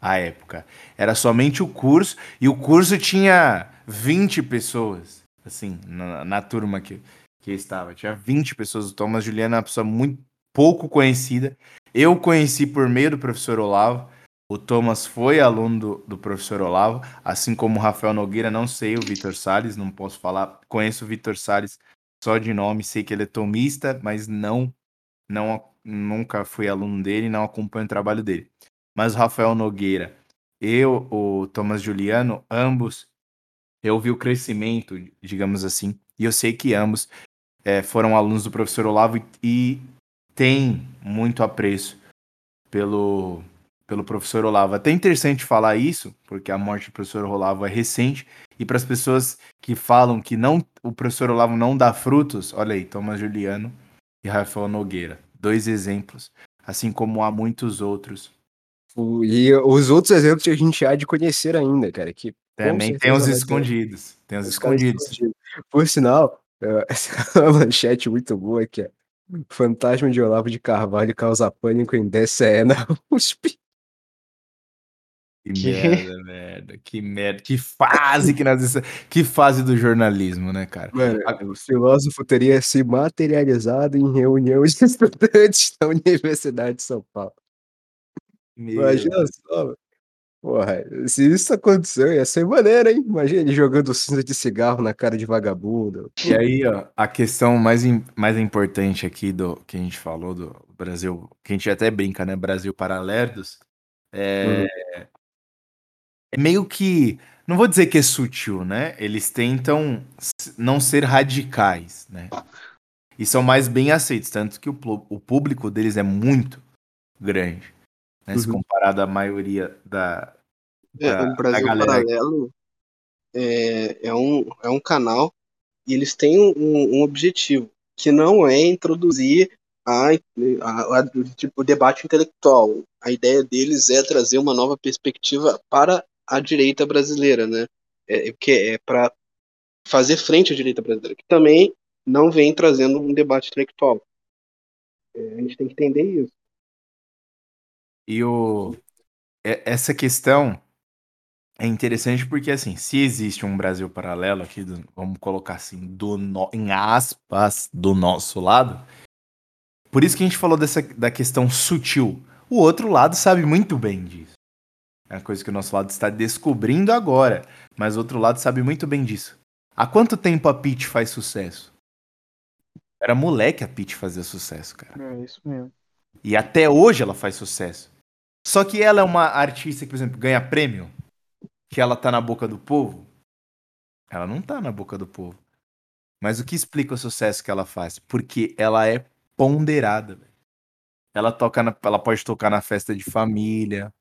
à época. Era somente o curso, e o curso tinha 20 pessoas, assim, na, na turma que, que estava. Tinha 20 pessoas. O Thomas Juliano é uma pessoa muito pouco conhecida. Eu conheci por meio do professor Olavo. O Thomas foi aluno do, do professor Olavo, assim como o Rafael Nogueira, não sei o Vitor Salles, não posso falar. Conheço o Vitor Salles só de nome, sei que ele é tomista, mas não, não nunca fui aluno dele, não acompanho o trabalho dele. Mas o Rafael Nogueira, eu, o Thomas Juliano, ambos, eu vi o crescimento, digamos assim, e eu sei que ambos eh, foram alunos do professor Olavo e, e têm muito apreço pelo, pelo professor Olavo. Até interessante falar isso, porque a morte do professor Olavo é recente, e para as pessoas que falam que não o professor Olavo não dá frutos, olha aí, Thomas Juliano e Rafael Nogueira, dois exemplos, assim como há muitos outros. E os outros exemplos que a gente há de conhecer ainda, cara, que Também tem os escondidos, tem os escondidos. escondidos. Por sinal, essa é uma manchete muito boa que é Fantasma de Olavo de Carvalho causa pânico em DCE na USP. Que Que- merda, merda, que merda, que fase que nós que fase do jornalismo, né, cara? Mano, o filósofo teria se materializado em reunião de estudantes da Universidade de São Paulo. Imagina só, mano. Porra, se isso aconteceu, ia ser maneiro, hein? Imagina ele jogando cinza de cigarro na cara de vagabundo. E aí, ó, a questão mais, mais importante aqui do que a gente falou do Brasil, que a gente até brinca, né? Brasil para lerdos, é, é meio que. Não vou dizer que é sutil, né? Eles tentam não ser radicais, né? E são mais bem aceitos, tanto que o, o público deles é muito grande, né? Se Uhum. comparado à maioria da. É, o Brasil da galera Paralelo é, é, um, é um canal e eles têm um, um objetivo, que não é introduzir a, a- a- tipo, o debate intelectual. A ideia deles é trazer uma nova perspectiva para a direita brasileira, né? É, que é para fazer frente à direita brasileira, que também não vem trazendo um debate intelectual. É, a gente tem que entender isso. E o, é- essa questão é interessante porque, assim, se existe um Brasil paralelo aqui, do- vamos colocar assim, do no- em aspas, do nosso lado, por isso que a gente falou dessa, da questão sutil. O outro lado sabe muito bem disso. É uma coisa que o nosso lado está descobrindo agora, mas o outro lado sabe muito bem disso. Há quanto tempo a Peach faz sucesso? Era moleque a Peach fazia sucesso, cara. É isso mesmo. E até hoje ela faz sucesso. Só que ela é uma artista que, por exemplo, ganha prêmio, que ela tá na boca do povo. Ela não tá na boca do povo. Mas o que explica o sucesso que ela faz? Porque ela é ponderada. Ela toca na, ela pode tocar na festa de família.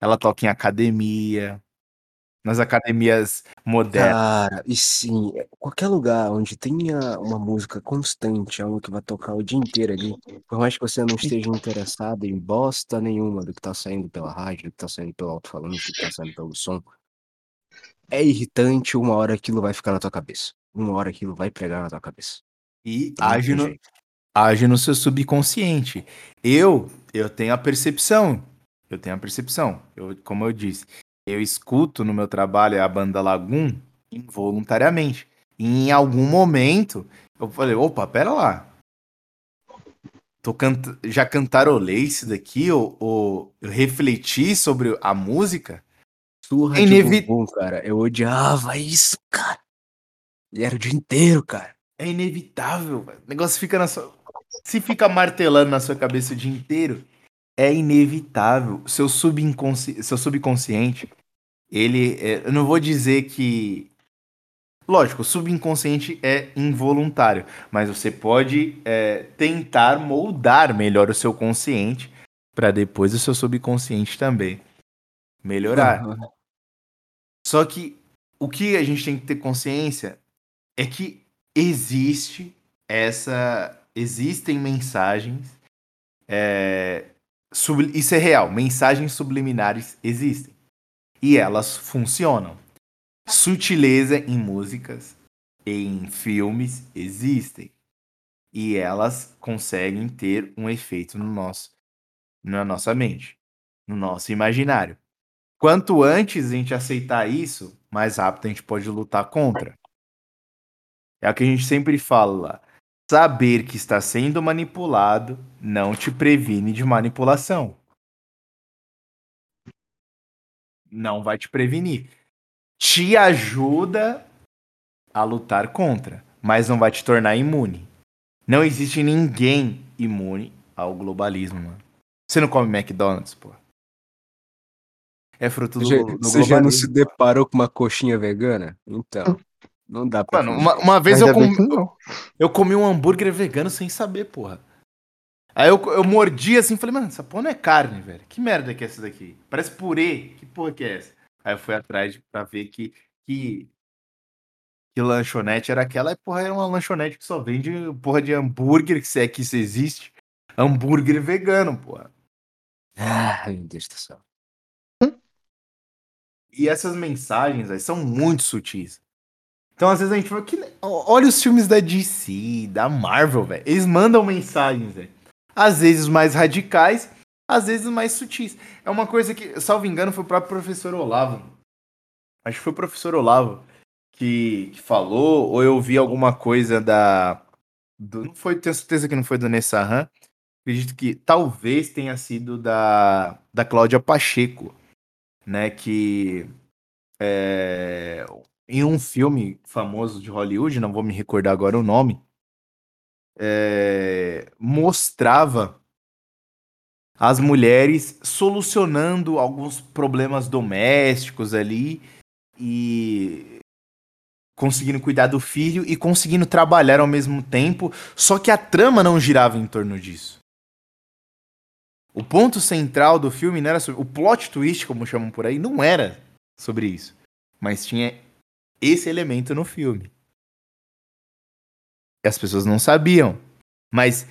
Ela toca em academia. Nas academias modernas. Cara, e sim, é, qualquer lugar onde tenha uma música constante, algo que vai tocar o dia inteiro ali, por mais que você não esteja interessado em bosta nenhuma do que tá saindo pela rádio, do que tá saindo pelo alto-falante, do que tá saindo pelo som, é irritante, uma hora aquilo vai ficar na tua cabeça. Uma hora aquilo vai pregar na tua cabeça. E age no, jeito. age no seu subconsciente. Eu, eu tenho a percepção Eu tenho a percepção. Eu, como eu disse, eu escuto no meu trabalho a banda Lagoon involuntariamente. E em algum momento eu falei, opa, pera lá. Tô canta... Já cantarolei isso daqui, ou, ou eu refleti sobre a música? Surra É de inevi- bumbum, cara. Eu odiava isso, cara. E era o dia inteiro, cara. É inevitável, velho. O negócio fica na sua. Se fica martelando na sua cabeça o dia inteiro, é inevitável. Seu, subconsci... Seu subconsciente, ele. é, Eu não vou dizer que. Lógico, o subconsciente é involuntário, mas você pode é, tentar moldar melhor o seu consciente para depois o seu subconsciente também melhorar. Aham. Só que o que a gente tem que ter consciência é que existe essa. Existem mensagens. é, sub- isso é real. Mensagens subliminares existem. E elas funcionam. Sutileza em músicas, em filmes, existem. E elas conseguem ter um efeito no nosso, na nossa mente, no nosso imaginário. Quanto antes a gente aceitar isso, mais rápido a gente pode lutar contra. É o que a gente sempre fala. Saber que está sendo manipulado não te previne de manipulação. Não vai te prevenir. Te ajuda a lutar contra, mas não vai te tornar imune. Não existe ninguém imune ao globalismo, mano. Você não come McDonald's, pô. É fruto do, do você já não se deparou com uma coxinha vegana? Então, não dá pra Mano, uma, uma vez eu comi, eu comi um hambúrguer vegano sem saber, porra. Aí eu, eu mordi assim e falei, mano, essa porra não é carne, velho. Que merda que é essa daqui? Parece purê. Que porra que é essa? Aí eu fui atrás pra ver que, que, que lanchonete era aquela. E porra, era uma lanchonete que só vende porra de hambúrguer, que se é que isso existe. Hambúrguer vegano, porra. Ah, meu Deus do céu. E essas mensagens aí são muito sutis. Então, às vezes a gente fala, que... olha os filmes da DC, da Marvel, velho. Eles mandam mensagens, velho. Às vezes mais radicais, às vezes mais sutis. É uma coisa que, salvo engano, foi o próprio professor Olavo. Acho que foi o professor Olavo que, que falou, ou eu vi alguma coisa da. do- não foi, tenho certeza que não foi do Nessahan. Acredito que talvez tenha sido da, da Cláudia Pacheco, né? Que é, em um filme famoso de Hollywood, não vou me recordar agora o nome, é, mostrava as mulheres solucionando alguns problemas domésticos ali e conseguindo cuidar do filho e conseguindo trabalhar ao mesmo tempo, só que a trama não girava em torno disso. O ponto central do filme não era sobre. O plot twist, como chamam por aí, não era sobre isso. Mas tinha esse elemento no filme. E as pessoas não sabiam. Mas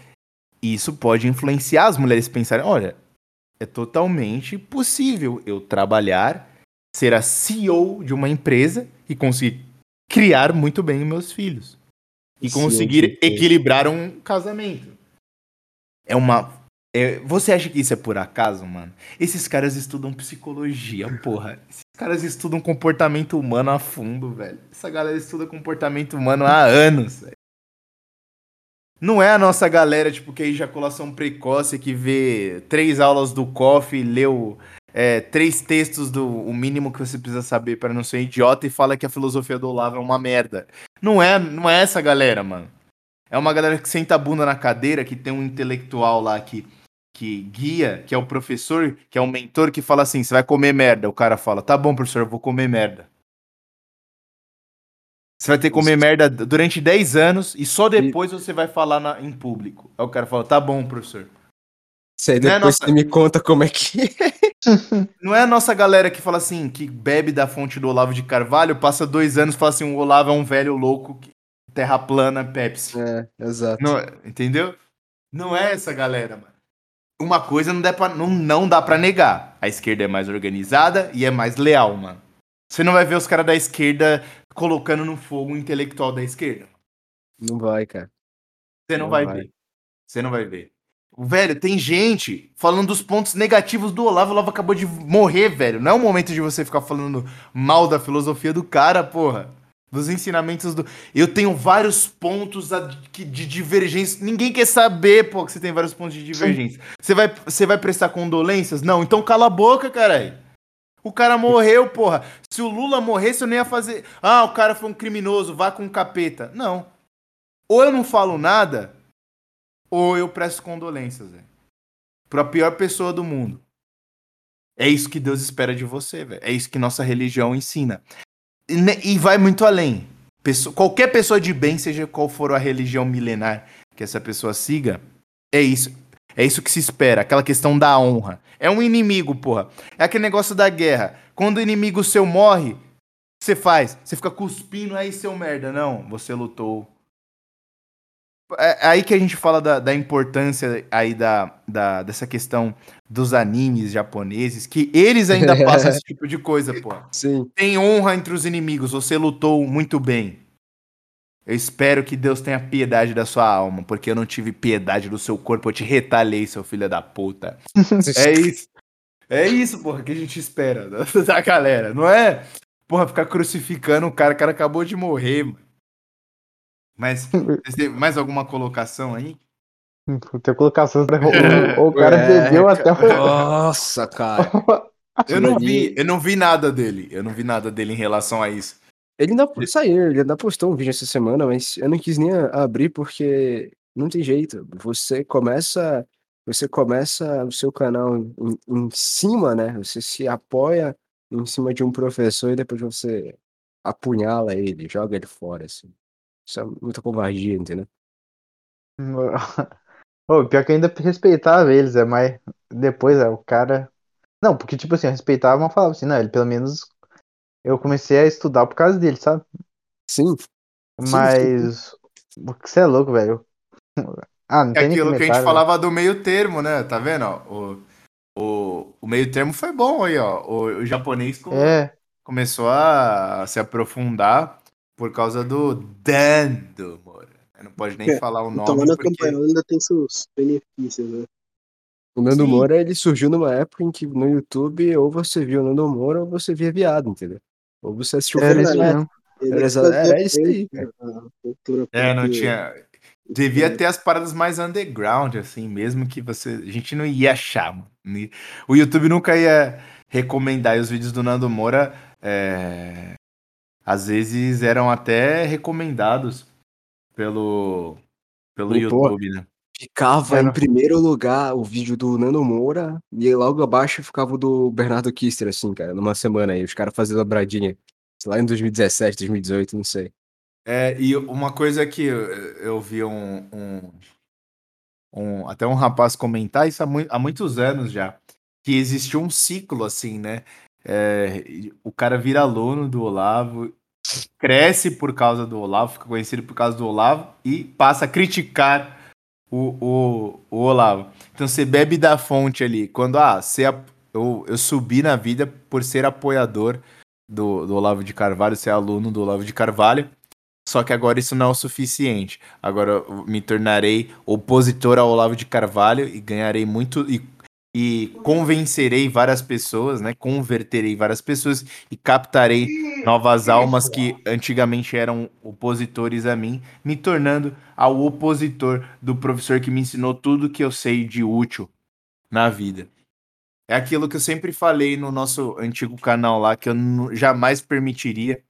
isso pode influenciar as mulheres a pensarem: olha, é totalmente possível eu trabalhar, ser a CEO de uma empresa e conseguir criar muito bem os meus filhos. E conseguir equilibrar um casamento. É uma. é- você acha que isso é por acaso, mano? Esses caras estudam psicologia, porra. Esses caras estudam comportamento humano a fundo, velho. Essa galera estuda comportamento humano há anos, velho. Não é a nossa galera, tipo, que é ejaculação precoce, que vê três aulas do COF, leu é, três textos do o mínimo que você precisa saber para não ser idiota e fala que a filosofia do Olavo é uma merda. Não é, não é essa galera, mano. É uma galera que senta a bunda na cadeira, que tem um intelectual lá que, que guia, que é o professor, que é o mentor, que fala assim: você vai comer merda. O cara fala: tá bom, professor, eu vou comer merda. Você vai ter que comer merda durante 10 anos e só depois você vai falar na- em público. Aí o cara fala: tá bom, professor. Isso aí é depois nossa- você me conta como é que é. Não é a nossa galera que fala assim, que bebe da fonte do Olavo de Carvalho, passa dois anos e fala assim: o Olavo é um velho louco, que terra plana, Pepsi. É, exato. Não, entendeu? Não é essa galera, mano. Uma coisa não dá, pra, não, não dá pra negar. A esquerda é mais organizada e é mais leal, mano. Você não vai ver os caras da esquerda colocando no fogo o intelectual da esquerda. Não vai, cara. Você não, Não vai, vai. ver. Você não vai ver. velho, tem gente falando dos pontos negativos do Olavo. O Olavo acabou de morrer, velho. Não é o momento de você ficar falando mal da filosofia do cara, porra. Dos ensinamentos do. Eu tenho vários pontos de divergência. Ninguém quer saber, pô, que você tem vários pontos de divergência. Você vai, você vai prestar condolências? Não, então cala a boca, caralho. O cara morreu, porra. Se o Lula morresse, eu nem ia fazer. Ah, o cara foi um criminoso, vá com um capeta. Não. Ou eu não falo nada, ou eu presto condolências, velho. Pra pior pessoa do mundo. É isso que Deus espera de você, velho. É isso que nossa religião ensina. E, e vai muito além. Qualquer pessoa de bem, seja qual for a religião milenar que essa pessoa siga, é isso. É isso que se espera, aquela questão da honra. É um inimigo, porra. É aquele negócio da guerra. Quando o inimigo seu morre, o que você faz? Você fica cuspindo aí, seu merda. Não, você lutou. É aí que a gente fala da, da importância aí da, da, dessa questão dos animes japoneses, que eles ainda passam esse tipo de coisa, porra Sim. tem honra entre os inimigos, você lutou muito bem. Eu espero que Deus tenha piedade da sua alma, porque eu não tive piedade do seu corpo, eu te retalhei, seu filho da puta. É isso. É isso, porra, que a gente espera da, da galera. Não é, porra, ficar crucificando o cara, o cara acabou de morrer. mano. Mas, mais alguma colocação aí? Tem colocação. O, o cara É, bebeu até o. Nossa, cara. Eu não vi, ali- eu não vi nada dele. Eu não vi nada dele em relação a isso. Ele ainda saiu, ele ainda postou um vídeo essa semana, mas eu não quis nem abrir porque não tem jeito. Você começa, você começa o seu canal em, em cima, né? Você se apoia em cima de um professor e depois você apunhala ele, joga ele fora, assim. Isso é muita covardia, entendeu? Ô, pior que eu ainda respeitava eles, é, mas depois é o cara. Não, porque tipo assim, eu respeitava, mas falava assim, não, ele pelo menos eu comecei a estudar por causa dele, sabe? Sim. Mas. Você é louco, velho. Ah, não É tem aquilo que a gente comentário. falava do meio termo, né? Tá vendo? ó? O, o, o meio termo foi bom aí, ó. O, o japonês co- É, começou a se aprofundar por causa do Dando, Moura. Não pode nem É, falar o nome na porque... campanha ainda tem seus benefícios, né? O Nando Sim. Moura, ele surgiu numa época em que no YouTube ou você via o Nando Moura ou você via viado, entendeu? Ou você assistiu Felipe isso Neto. mesmo. Era isso aí, cultura É, não tinha... Devia ter as paradas mais underground, assim, mesmo que você... A gente não ia achar, mano. O YouTube nunca ia recomendar. E os vídeos do Nando Moura, é, às vezes, eram até recomendados pelo, pelo YouTube, né? Ficava Era- em primeiro lugar o vídeo do Nando Moura e logo abaixo ficava o do Bernardo Kister, assim, cara, numa semana aí. Os caras fazendo dobradinha. Sei lá, em 2017, 2018, não sei. É, e uma coisa que eu, vi um, um, um- até um rapaz comentar isso há, mui- há muitos anos já, que existiu um ciclo assim, né? É, o cara vira aluno do Olavo, cresce por causa do Olavo, fica conhecido por causa do Olavo e passa a criticar o, o, o Olavo. Então você bebe da fonte ali. Quando ah, você, eu, eu subi na vida por ser apoiador do, do Olavo de Carvalho, ser aluno do Olavo de Carvalho. Só que agora isso não é o suficiente. Agora eu me tornarei opositor ao Olavo de Carvalho e ganharei muito e, e convencerei várias pessoas, né? Converterei várias pessoas e captarei novas almas que antigamente eram opositores a mim, me tornando ao opositor do professor que me ensinou tudo que eu sei de útil na vida. É aquilo que eu sempre falei no nosso antigo canal lá, que eu jamais permitiria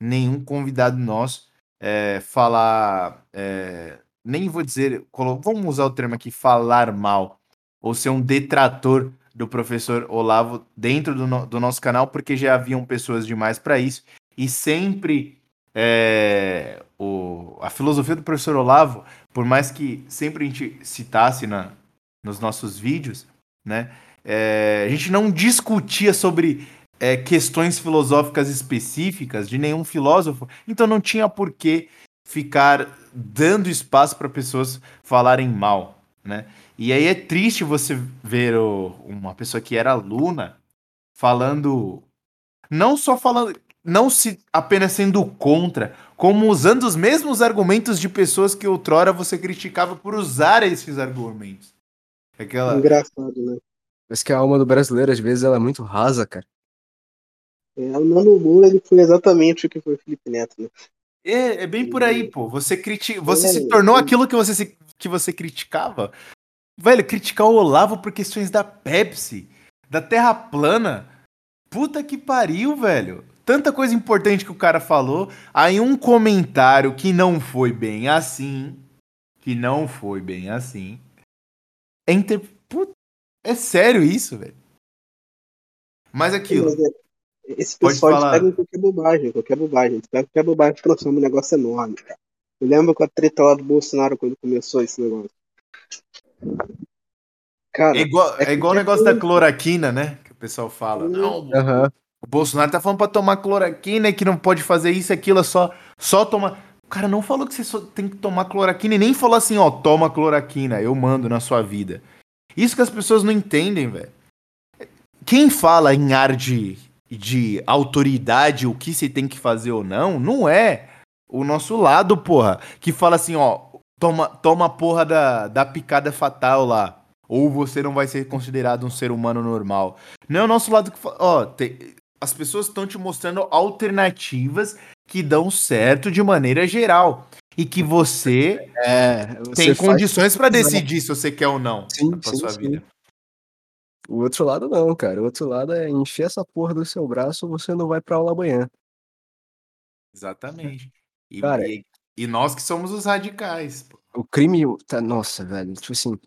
nenhum convidado nosso é, falar. é, nem vou dizer. Vamos usar o termo aqui, falar mal. Ou ser um detrator do professor Olavo dentro do, no- do nosso canal, porque já haviam pessoas demais para isso. E sempre. é, o, a filosofia do professor Olavo, por mais que sempre a gente citasse na, nos nossos vídeos, né? é, a gente não discutia sobre é, questões filosóficas específicas de nenhum filósofo, então não tinha por que ficar dando espaço para pessoas falarem mal, né? E aí é triste você ver o- uma pessoa que era aluna falando, não só falando, não se apenas sendo contra, como usando os mesmos argumentos de pessoas que outrora você criticava por usar esses argumentos. Aquela. Engraçado, né? Mas que a alma do brasileiro, às vezes, ela é muito rasa, cara. É, o Nando Moura, ele foi exatamente o que foi o Felipe Neto, né? É, é bem por aí, pô. Você critica, você É, se tornou é. aquilo que você se- que você criticava. Velho, criticar o Olavo por questões da Pepsi, da Terra plana. Puta que pariu, velho. Tanta coisa importante que o cara falou. Aí um comentário que não foi bem assim, que não foi bem assim. É inter... Puta, é sério isso, velho. Mas aquilo. É, Esse pessoal eles pegam qualquer bobagem, qualquer bobagem. Eles pegam qualquer bobagem e transformam um negócio enorme, cara. Eu lembro com a treta lá do Bolsonaro quando começou esse negócio. Cara, É igual, é é igual o qualquer negócio da coisa. cloroquina, né? Que o pessoal fala. Não, Aham. o Bolsonaro tá falando pra tomar cloroquina e que não pode fazer isso, aquilo, é só, só tomar. O cara não falou que você só tem que tomar cloroquina e nem falou assim, ó, toma cloroquina, eu mando na sua vida. Isso que as pessoas não entendem, velho. Quem fala em ar de, de autoridade, o que se tem que fazer ou não, não é o nosso lado, porra. Que fala assim, ó, toma, toma a porra da, da picada fatal lá. Ou você não vai ser considerado um ser humano normal. Não é o nosso lado que fala. Ó, te- as pessoas estão te mostrando alternativas que dão certo de maneira geral. E que você É, você tem condições pra decidir se você quer ou não Sim, pra sim, sua sim. vida. O outro lado não, cara. O outro lado é encher essa porra do seu braço você não vai pra aula amanhã. Exatamente. E, Cara, e, e nós que somos os radicais. pô. O crime tá. Nossa, velho. Tipo assim.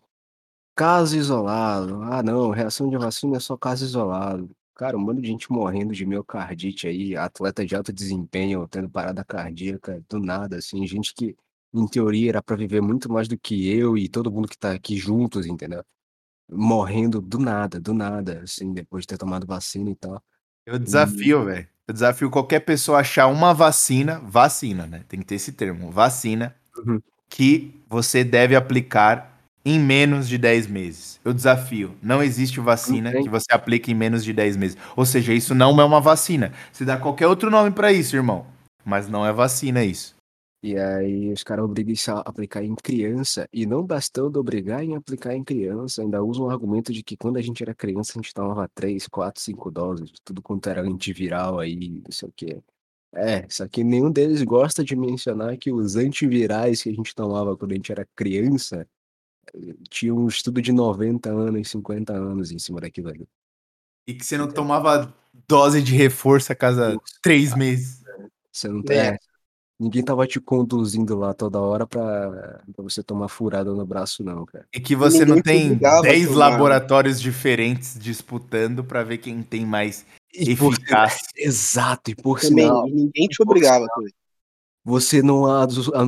Caso isolado. Ah, não. Reação de vacina é só caso isolado. Cara, um monte de gente morrendo de miocardite aí. Atleta de alto desempenho tendo parada cardíaca do nada, assim. Gente que, em teoria, era pra viver muito mais do que eu e todo mundo que tá aqui juntos, entendeu? Morrendo do nada, do nada, assim, depois de ter tomado vacina e tal. Eu desafio, velho. Eu desafio qualquer pessoa a achar uma vacina, vacina, né? Tem que ter esse termo, vacina, Uhum. que você deve aplicar em menos de 10 meses. Eu desafio. Não existe vacina tem. que você aplique em menos de 10 meses. Ou seja, isso não é uma vacina. Você dá qualquer outro nome pra isso, irmão. Mas não é vacina isso. E aí os caras obrigam isso a aplicar em criança, e não bastando obrigar em aplicar em criança, ainda usam o argumento de que quando a gente era criança a gente tomava 3, 4, 5 doses, tudo quanto era antiviral aí, não sei o quê. É, só que nenhum deles gosta de mencionar que os antivirais que a gente tomava quando a gente era criança eh, tinham um estudo de 90 anos, 50 anos em cima daquilo ali. E que você não tomava dose de reforço a cada três meses. Você não É. é, ninguém tava te conduzindo lá toda hora pra, pra você tomar furada no braço, não, cara. E que você não Ninguém tem obrigava a 10 tomar. laboratórios diferentes disputando pra ver quem tem mais E por- eficácia. Exato, e por Também, sinal, ninguém te por obrigava você não,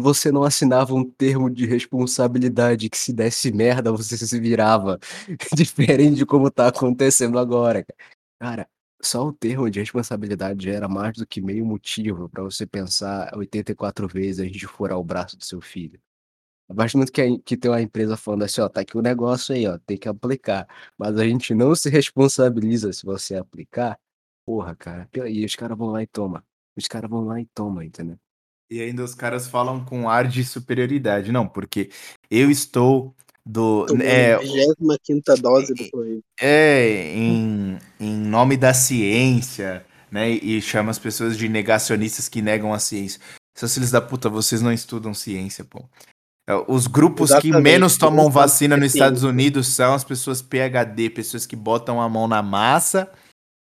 você não assinava um termo de responsabilidade que se desse merda, você se virava. Diferente de como tá acontecendo agora, cara. Cara, só o termo de responsabilidade era mais do que meio motivo pra você pensar 84 vezes a gente furar o braço do seu filho. A partir do momento que, a- que tem uma empresa falando assim, ó, tá aqui o negócio aí, ó, tem que aplicar. Mas a gente não se responsabiliza se você aplicar. Porra, cara. E os caras vão lá e toma. Os caras vão lá e toma, entendeu? E ainda os caras falam com ar de superioridade. Não, porque eu estou do. É, a 25 dose do Correio. é em, em nome da ciência, né? E chama as pessoas de negacionistas que negam a ciência. Seus filhos da puta, vocês não estudam ciência, pô. É, Os grupos que Exatamente, menos tomam vacina que nos Estados. Unidos são as pessoas PhD, pessoas que botam a mão na massa,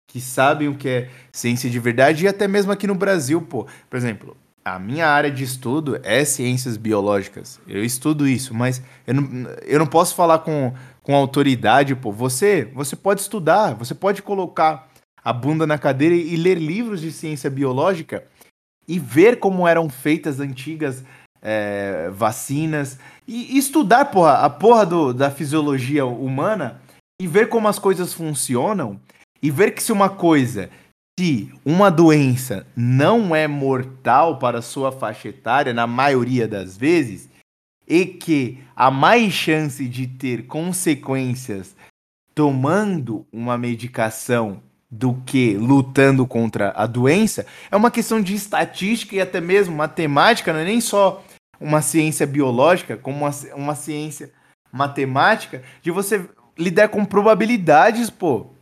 que sabem o que é ciência de verdade, e até mesmo aqui no Brasil, pô. Por exemplo, a minha área de estudo é ciências biológicas. Eu estudo isso, mas eu não, eu não posso falar com, com autoridade, pô. Você, você pode estudar, você pode colocar a bunda na cadeira e, ler livros de ciência biológica e ver como eram feitas antigas é, vacinas e, e estudar, porra, a porra do, da fisiologia humana e ver como as coisas funcionam e ver que se uma coisa, se uma doença não é mortal para sua faixa etária, na maioria das vezes, e que há mais chance de ter consequências tomando uma medicação do que lutando contra a doença, é uma questão de estatística e até mesmo matemática, não é nem só uma ciência biológica, como uma, uma ciência matemática de você lidar com probabilidades, pô.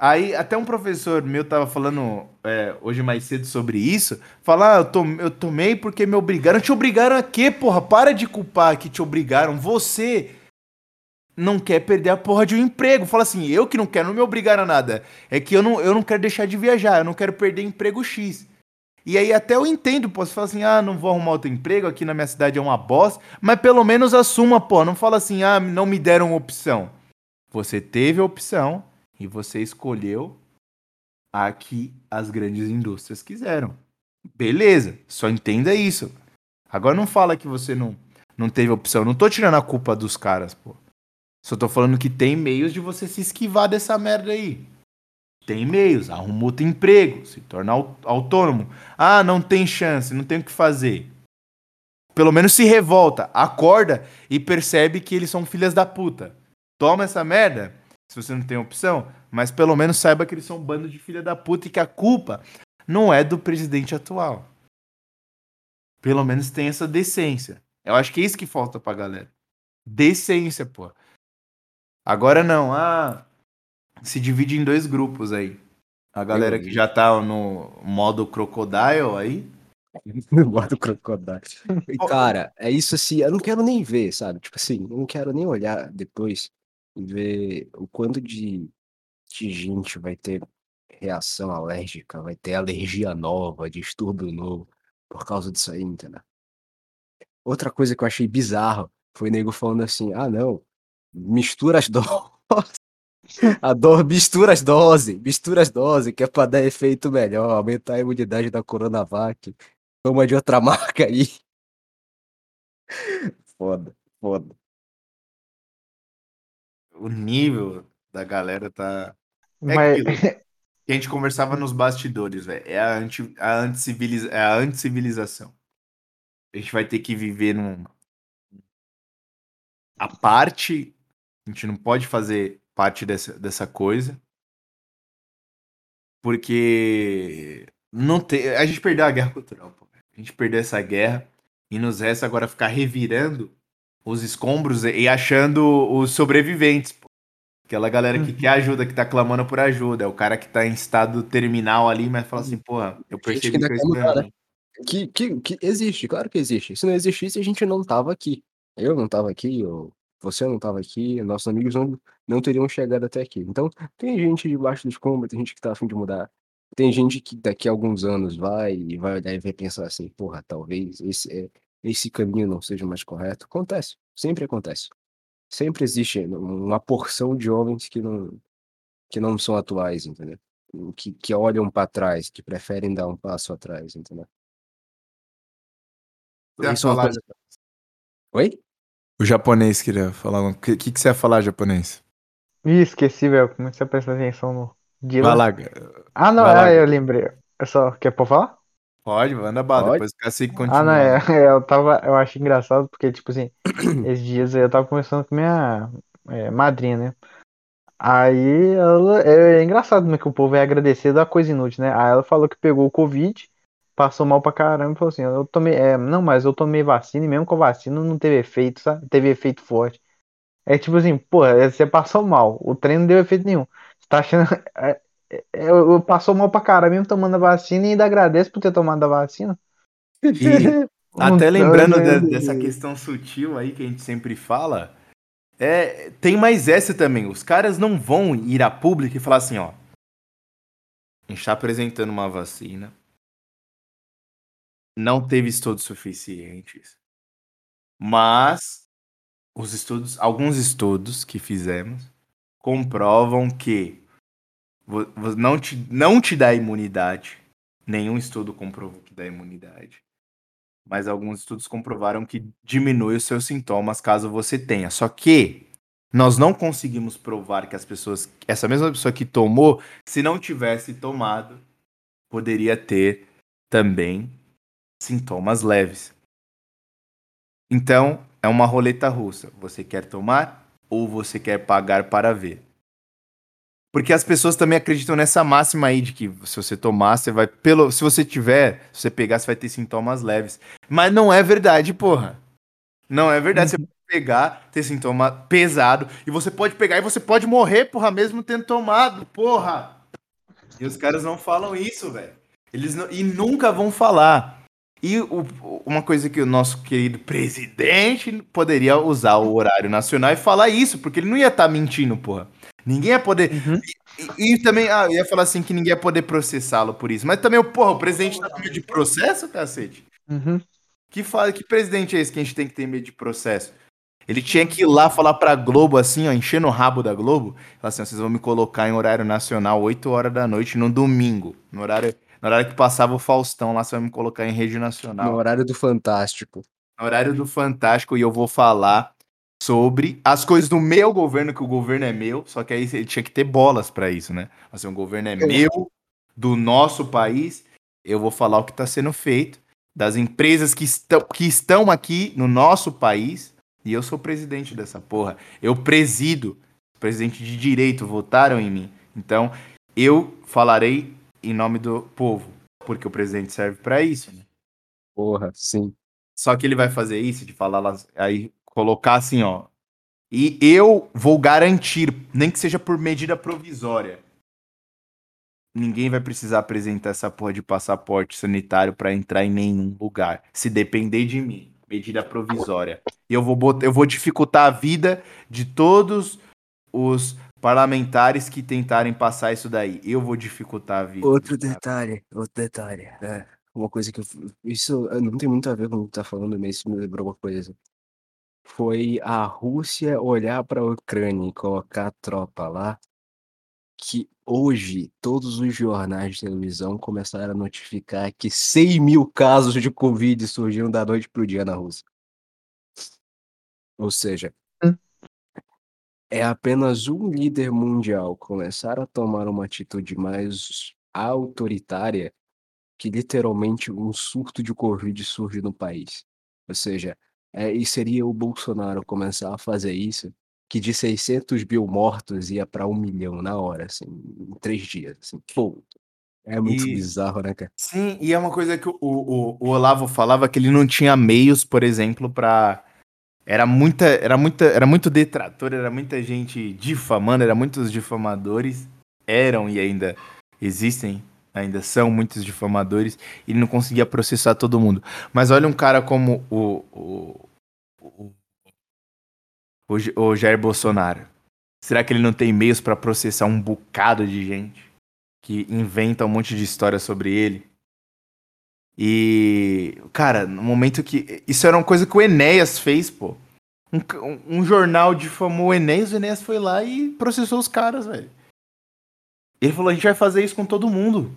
Aí até um professor meu tava falando é, hoje mais cedo sobre isso. Falar, ah, eu, tom, eu tomei porque me obrigaram. Te obrigaram a quê, porra? Para de culpar que te obrigaram. Você não quer perder a porra de um emprego. Fala assim, eu que não quero, não me obrigaram a nada. É que eu não, eu não quero deixar de viajar, eu não quero perder emprego X. E aí até eu entendo, pô, você fala assim, ah, não vou arrumar outro emprego, aqui na minha cidade é uma bosta, mas pelo menos assuma, pô, não fala assim, ah, não me deram opção. Você teve a opção, e você escolheu a que as grandes indústrias quiseram. Beleza, só entenda isso. Agora não fala que você não, não teve opção. Não tô tirando a culpa dos caras, pô. Só tô falando que tem meios de você se esquivar dessa merda aí. Tem meios, arruma outro emprego, se torna autônomo. Ah, não tem chance, não tem o que fazer. Pelo menos se revolta, acorda e percebe que eles são filhas da puta. Toma essa merda se você não tem opção, mas pelo menos saiba que eles são um bando de filha da puta e que a culpa não é do presidente atual. Pelo menos tem essa decência. Eu acho que é isso que falta pra galera. Decência, pô. Agora não, ah, se divide em dois grupos aí. A galera que já tá no modo crocodile aí. no modo crocodile. Cara, é isso assim, eu não quero nem ver, sabe? Tipo assim, eu não quero nem olhar depois ver o quanto de, de gente vai ter reação alérgica, vai ter alergia nova, distúrbio novo, por causa disso aí, entendeu? Outra coisa que eu achei bizarro foi o nego falando assim: ah, não, mistura as doses. A dor, mistura as doses, mistura as doses, que é pra dar efeito melhor, aumentar a imunidade da Coronavac. Toma de outra marca aí. Foda, foda o nível da galera tá. É Mas... que a gente conversava nos bastidores, velho. É a, anti, a, anticiviliza, é a anticivilização. A gente vai ter que viver num. A parte. A gente não pode fazer parte dessa, dessa coisa. Porque. Não tem, a gente perdeu a guerra cultural, pô. A gente perdeu essa guerra. E nos resta agora ficar revirando os escombros e achando os sobreviventes. Pô. Aquela galera que quer ajuda, que tá clamando por ajuda. É o cara que tá em estado terminal ali, mas fala assim, porra, eu percebi que, que, né? que, que, que existe, claro que existe. Se não existisse, a gente não tava aqui. Eu não tava aqui, ou você não tava aqui, nossos amigos não, não teriam chegado até aqui. Então, tem gente debaixo do escombro, tem gente que tá afim de mudar. Tem gente que daqui a alguns anos vai e vai olhar e vai pensar assim, porra, talvez esse, é, esse caminho não seja mais correto. Acontece, sempre acontece. Sempre existe uma porção de homens que não, que não são atuais, entendeu? Que, que olham para trás, que preferem dar um passo atrás, entendeu? Isso é uma coisa... Oi? O japonês queria falar. O que, que, que você ia falar, japonês? Ih, esqueci, velho. Comecei a prestar atenção no. Vai lá. Ah, não, é, eu lembrei. Eu só. Quer por falar? Pode, manda bala, depois o cacique continua. Ah, não, é, é, eu tava, eu acho engraçado, porque, tipo assim, esses dias eu tava conversando com minha é, madrinha, né? Aí ela, é, é engraçado como é que o povo é agradecido da coisa inútil, né? Aí ela falou que pegou o Covid, passou mal pra caramba e falou assim, eu tomei, é, não, mas eu tomei vacina e mesmo com a vacina não teve efeito, sabe? Teve efeito forte. É tipo assim, pô, você passou mal, o treino não deu efeito nenhum. Você tá achando. É, eu, eu passou mal pra cara mesmo tomando a vacina e ainda agradeço por ter tomado a vacina. E até lembrando de, dessa questão sutil aí que a gente sempre fala, é, tem mais essa também. Os caras não vão ir a público e falar assim, ó. A gente tá apresentando uma vacina. Não teve estudos suficientes. Mas os estudos, alguns estudos que fizemos comprovam que não te, não te dá imunidade. Nenhum estudo comprovou que dá imunidade. Mas alguns estudos comprovaram que diminui os seus sintomas caso você tenha. Só que nós não conseguimos provar que as pessoas, essa mesma pessoa que tomou, se não tivesse tomado, poderia ter também sintomas leves. Então, é uma roleta russa. Você quer tomar ou você quer pagar para ver? Porque as pessoas também acreditam nessa máxima aí de que se você tomar, você vai. Pelo, se você tiver, se você pegar, você vai ter sintomas leves. Mas não é verdade, porra. Não é verdade. Você pegar, ter sintoma pesado, e você pode pegar e você pode morrer, porra, mesmo tendo tomado, porra. E os caras não falam isso, velho. Eles não, e nunca vão falar. E o- uma coisa que o nosso querido presidente poderia usar o horário nacional e falar isso, porque ele não ia estar mentindo, porra. Ninguém ia poder. Uhum. E, e também, ah, eu ia falar assim que ninguém ia poder processá-lo por isso. Mas também, porra, o presidente tá com medo de processo, cacete? Uhum. Que, fala, que presidente é esse que a gente tem que ter medo de processo? Ele tinha que ir lá falar pra Globo, assim, ó, enchendo o rabo da Globo. Falar assim, ó, vocês vão me colocar em horário nacional, 8 horas da noite, no domingo. No horário, no horário que passava o Faustão lá, você vai me colocar em rede No nacional. horário do Fantástico. No horário do Fantástico, e eu vou falar sobre as coisas do meu governo, que o governo é meu, só que aí ele tinha que ter bolas pra isso, né? Assim, o governo é meu, do nosso país, eu vou falar o que tá sendo feito, das empresas que estão, que estão aqui no nosso país, e eu sou presidente dessa porra. Eu presido, presidente de direito, votaram em mim. Então, eu falarei em nome do povo, porque o presidente serve pra isso, né? Porra, sim. Só que ele vai fazer isso de falar lá, aí colocar assim, ó. E eu vou garantir, nem que seja por medida provisória. Ninguém vai precisar apresentar essa porra de passaporte sanitário pra entrar em nenhum lugar, se depender de mim. Medida provisória. E eu vou botar, eu vou dificultar a vida de todos os parlamentares que tentarem passar isso daí. Eu vou dificultar a vida. Outro detalhe, outro detalhe. É, uma coisa que eu, isso não tem muito a ver com o que tá falando, mas isso me lembrou uma coisa. Foi a Rússia olhar para a Ucrânia e colocar a tropa lá, que hoje todos os jornais de televisão começaram a notificar que 100 mil casos de Covid surgiram da noite pro dia na Rússia. Ou seja, Hum. é apenas um líder mundial começar a tomar uma atitude mais autoritária que literalmente um surto de Covid surge no país. Ou seja, é, e seria o Bolsonaro começar a fazer isso, que de 600 mil mortos ia para um milhão na hora, assim, em três dias. Assim, pô, é muito E- bizarro, né, cara? Sim, e é uma coisa que o, o, o Olavo falava que ele não tinha meios, por exemplo, pra. Era muita, era muita, era muito detrator, era muita gente difamando, era muitos difamadores, eram e ainda existem, ainda são muitos difamadores, e ele não conseguia processar todo mundo. Mas olha um cara como o, o, o, o Jair Bolsonaro. Será que ele não tem meios pra processar um bocado de gente que inventa um monte de história sobre ele? E, cara, no momento que. Isso era uma coisa que o Enéas fez, pô. Um, um- jornal difamou o Enéas, o Enéas foi lá e processou os caras, velho. Ele falou: a gente vai fazer isso com todo mundo.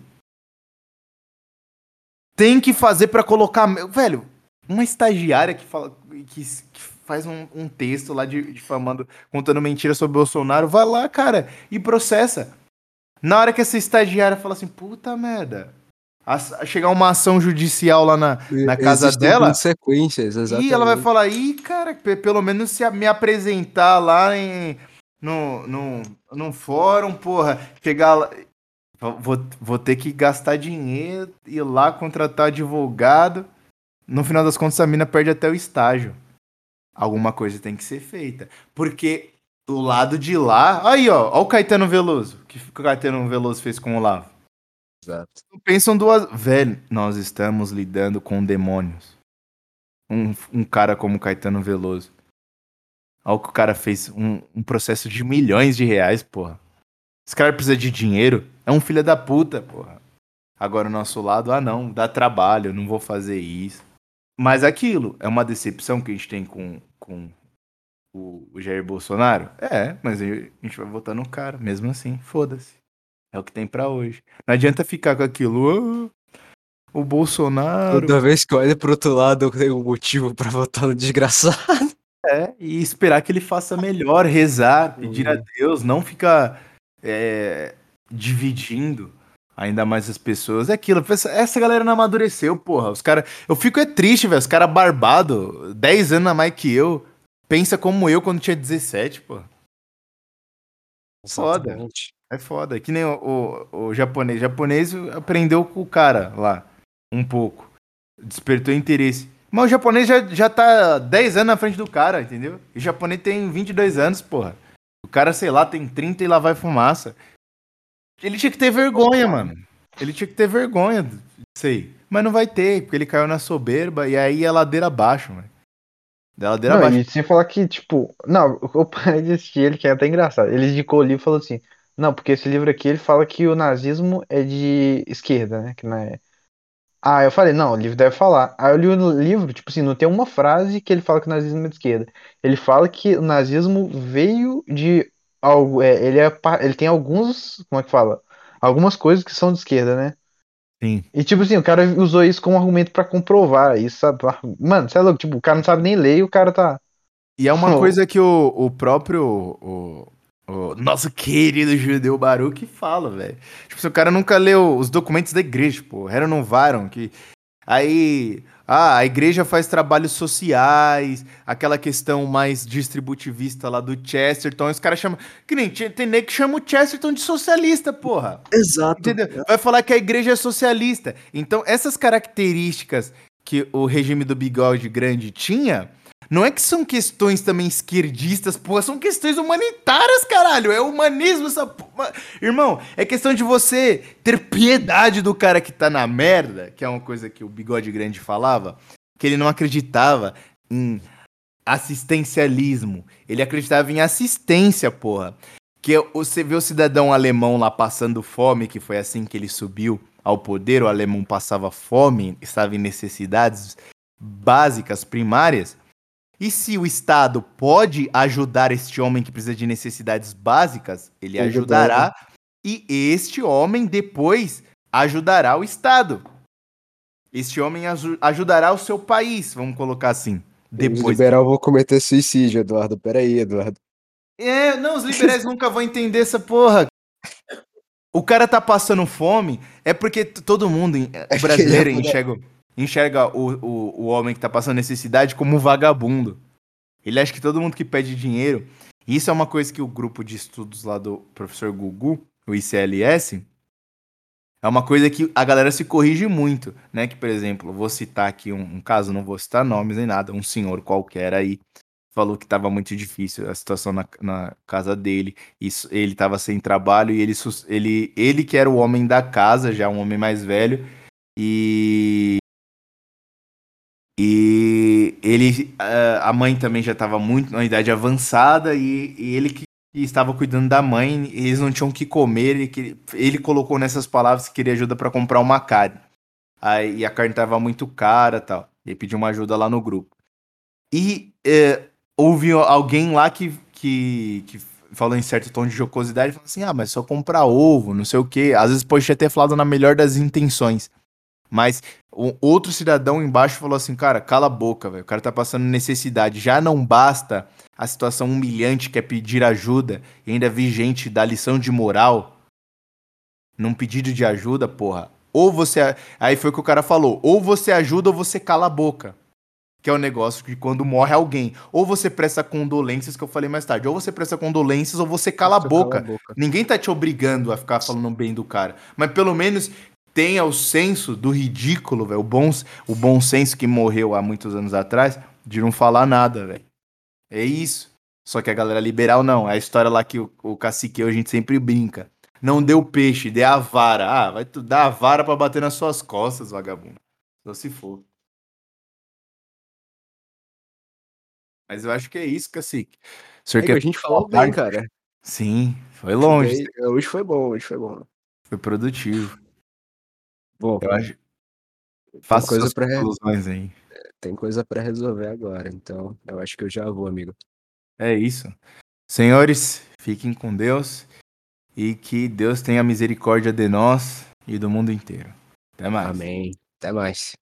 Tem que fazer pra colocar. Velho, uma estagiária que fala. que, que faz um, um texto lá de- difamando, contando mentira sobre o Bolsonaro, vai lá, cara, e processa. Na hora que essa estagiária fala assim, puta merda. a- a chegar uma ação judicial lá na, na casa Existem dela. consequências, exatamente. E ela vai falar, ih, cara, pe- pelo menos se me apresentar lá em, no, no, num fórum, porra, chegar lá. Vou, vou ter que gastar dinheiro, ir lá contratar advogado. No final das contas, a mina perde até o estágio. Alguma coisa tem que ser feita. Porque do lado de lá. Aí, ó, ó o Caetano Veloso. O que o Caetano Veloso fez com o Olavo? Exato. Pensam duas. Velho, nós estamos lidando com demônios. Um, um cara como Caetano Veloso. Olha o que o cara fez. Um, um processo de milhões de reais, porra. Esse cara precisa de dinheiro. É um filho da puta, porra. Agora o nosso lado, ah não, dá trabalho, não vou fazer isso. Mas aquilo, é uma decepção que a gente tem com, com o, o Jair Bolsonaro? É, mas a gente vai votar no cara, mesmo assim, foda-se. É o que tem pra hoje. Não adianta ficar com aquilo. "Ah, o Bolsonaro. Toda vez que olha pro outro lado, eu tenho um motivo pra votar no desgraçado. É, e esperar que ele faça melhor, rezar, pedir a Uhum. Deus, não ficar é, dividindo ainda mais as pessoas. É aquilo, essa, galera não amadureceu, porra. Os cara, eu fico é triste, velho. Os caras barbado, 10 anos a mais que eu, pensa como eu quando tinha 17, porra. Foda. É foda. Que nem o, o, o japonês. O japonês aprendeu com o cara lá. Um pouco. Despertou interesse. Mas o japonês já, já tá 10 anos na frente do cara, entendeu? E o japonês tem 22 anos, porra. O cara, sei lá, tem 30 e lá vai fumaça. Ele tinha que ter vergonha, mano. Ele tinha que ter vergonha, sei. Mas não vai ter, porque ele caiu na soberba e aí é ladeira abaixo, mano. Da ladeira Não, abaixo. e sem falar que, tipo, não, eu parei de assistir ele, que é até engraçado. Ele indicou o livro e falou assim: não, porque esse livro aqui ele fala que o nazismo é de esquerda, né? Que não é. Ah, eu falei, não, o livro deve falar. Aí eu li o livro, tipo assim, não tem uma frase que ele fala que o nazismo é de esquerda. Ele fala que o nazismo veio de algo. É, ele, é, ele tem alguns. Como é que fala? Algumas coisas que são de esquerda, né? Sim. E tipo assim, o cara usou isso como argumento pra comprovar isso, sabe? Mano, você é louco, tipo, o cara não sabe nem ler e o cara tá. E é uma Oh. coisa que o, o próprio. O, o nosso querido judeu Baruch fala, velho. Tipo, se o cara nunca leu os documentos da igreja, pô. Renovaram que. Aí. Ah, a igreja faz trabalhos sociais, aquela questão mais distributivista lá do Chesterton. Os caras chamam. Que nem tem nem que chama o Chesterton de socialista, porra. Exato. Entendeu? Vai falar que a igreja é socialista. Então, essas características que o regime do bigode grande tinha, não é que são questões também esquerdistas, porra, são questões humanitárias, caralho. É humanismo essa porra. Irmão, é questão de você ter piedade do cara que tá na merda, que é uma coisa que o bigode grande falava, que ele não acreditava em assistencialismo. Ele acreditava em assistência, porra. Que você vê o cidadão alemão lá passando fome, que foi assim que ele subiu ao poder, o alemão passava fome, estava em necessidades básicas, primárias. E se o Estado pode ajudar este homem que precisa de necessidades básicas, ele ajudará. E este homem depois ajudará o Estado. Este homem aju- ajudará o seu país, vamos colocar assim. Os Depois. liberal vão cometer suicídio, Eduardo. Peraí, Eduardo. É, não, os liberais nunca vão entender essa porra. O cara tá passando fome, é porque todo mundo, en- o brasileiro é enxerga, enxerga o, o, o homem que tá passando necessidade como um vagabundo. Ele acha que todo mundo que pede dinheiro. Isso é uma coisa que o grupo de estudos lá do professor Gugu, o ICLS, é uma coisa que a galera se corrige muito, né? Que, por exemplo, vou citar aqui um, um caso, não vou citar nomes nem nada, um senhor qualquer aí falou que estava muito difícil a situação na, na casa dele. Ele estava sem trabalho e ele, ele, ele que era o homem da casa, já um homem mais velho, e e ele, ah, a mãe também já estava muito na idade avançada e, e ele que estava cuidando da mãe, eles não tinham o que comer, ele, ele colocou nessas palavras que queria ajuda para comprar uma carne. Aí e a carne estava muito cara, tal. Ele pediu uma ajuda lá no grupo. E é, houve alguém lá que, que, que falou em certo tom de jocosidade, falou assim: "Ah, mas só comprar ovo, não sei o quê". Às vezes pode ter falado na melhor das intenções. Mas o outro cidadão embaixo falou assim, cara, cala a boca, velho. O cara tá passando necessidade. Já não basta a situação humilhante que é pedir ajuda e ainda vi gente dar lição de moral num pedido de ajuda, porra. Ou você. Aí foi o que o cara falou. Ou você ajuda ou você cala a boca. Que é o negócio que quando morre alguém. Ou você presta condolências, que eu falei mais tarde. Ou você presta condolências ou você cala a Você boca. Cala a boca. Ninguém tá te obrigando a ficar falando bem do cara. Mas pelo menos tenha o senso do ridículo, velho. O bom, o bom senso que morreu há muitos anos atrás de não falar nada, velho. É isso. Só que a galera liberal não. É a história lá que o, o cacique a gente sempre brinca. Não deu peixe, dê a vara. Ah, vai tu dar a vara pra bater nas suas costas, vagabundo. Só se for. Mas eu acho que é isso, cacique. O senhor É que quer a gente falou bem, cara. Sim, foi longe. Hoje foi bom, hoje foi bom. Foi produtivo. Bom, Eu acho. Faça coisa suas pra re- conclusões aí. tem coisa pra resolver agora, então eu acho que eu já vou, amigo. É isso. Senhores, fiquem com Deus e que Deus tenha misericórdia de nós e do mundo inteiro. Até mais. Amém. Até mais.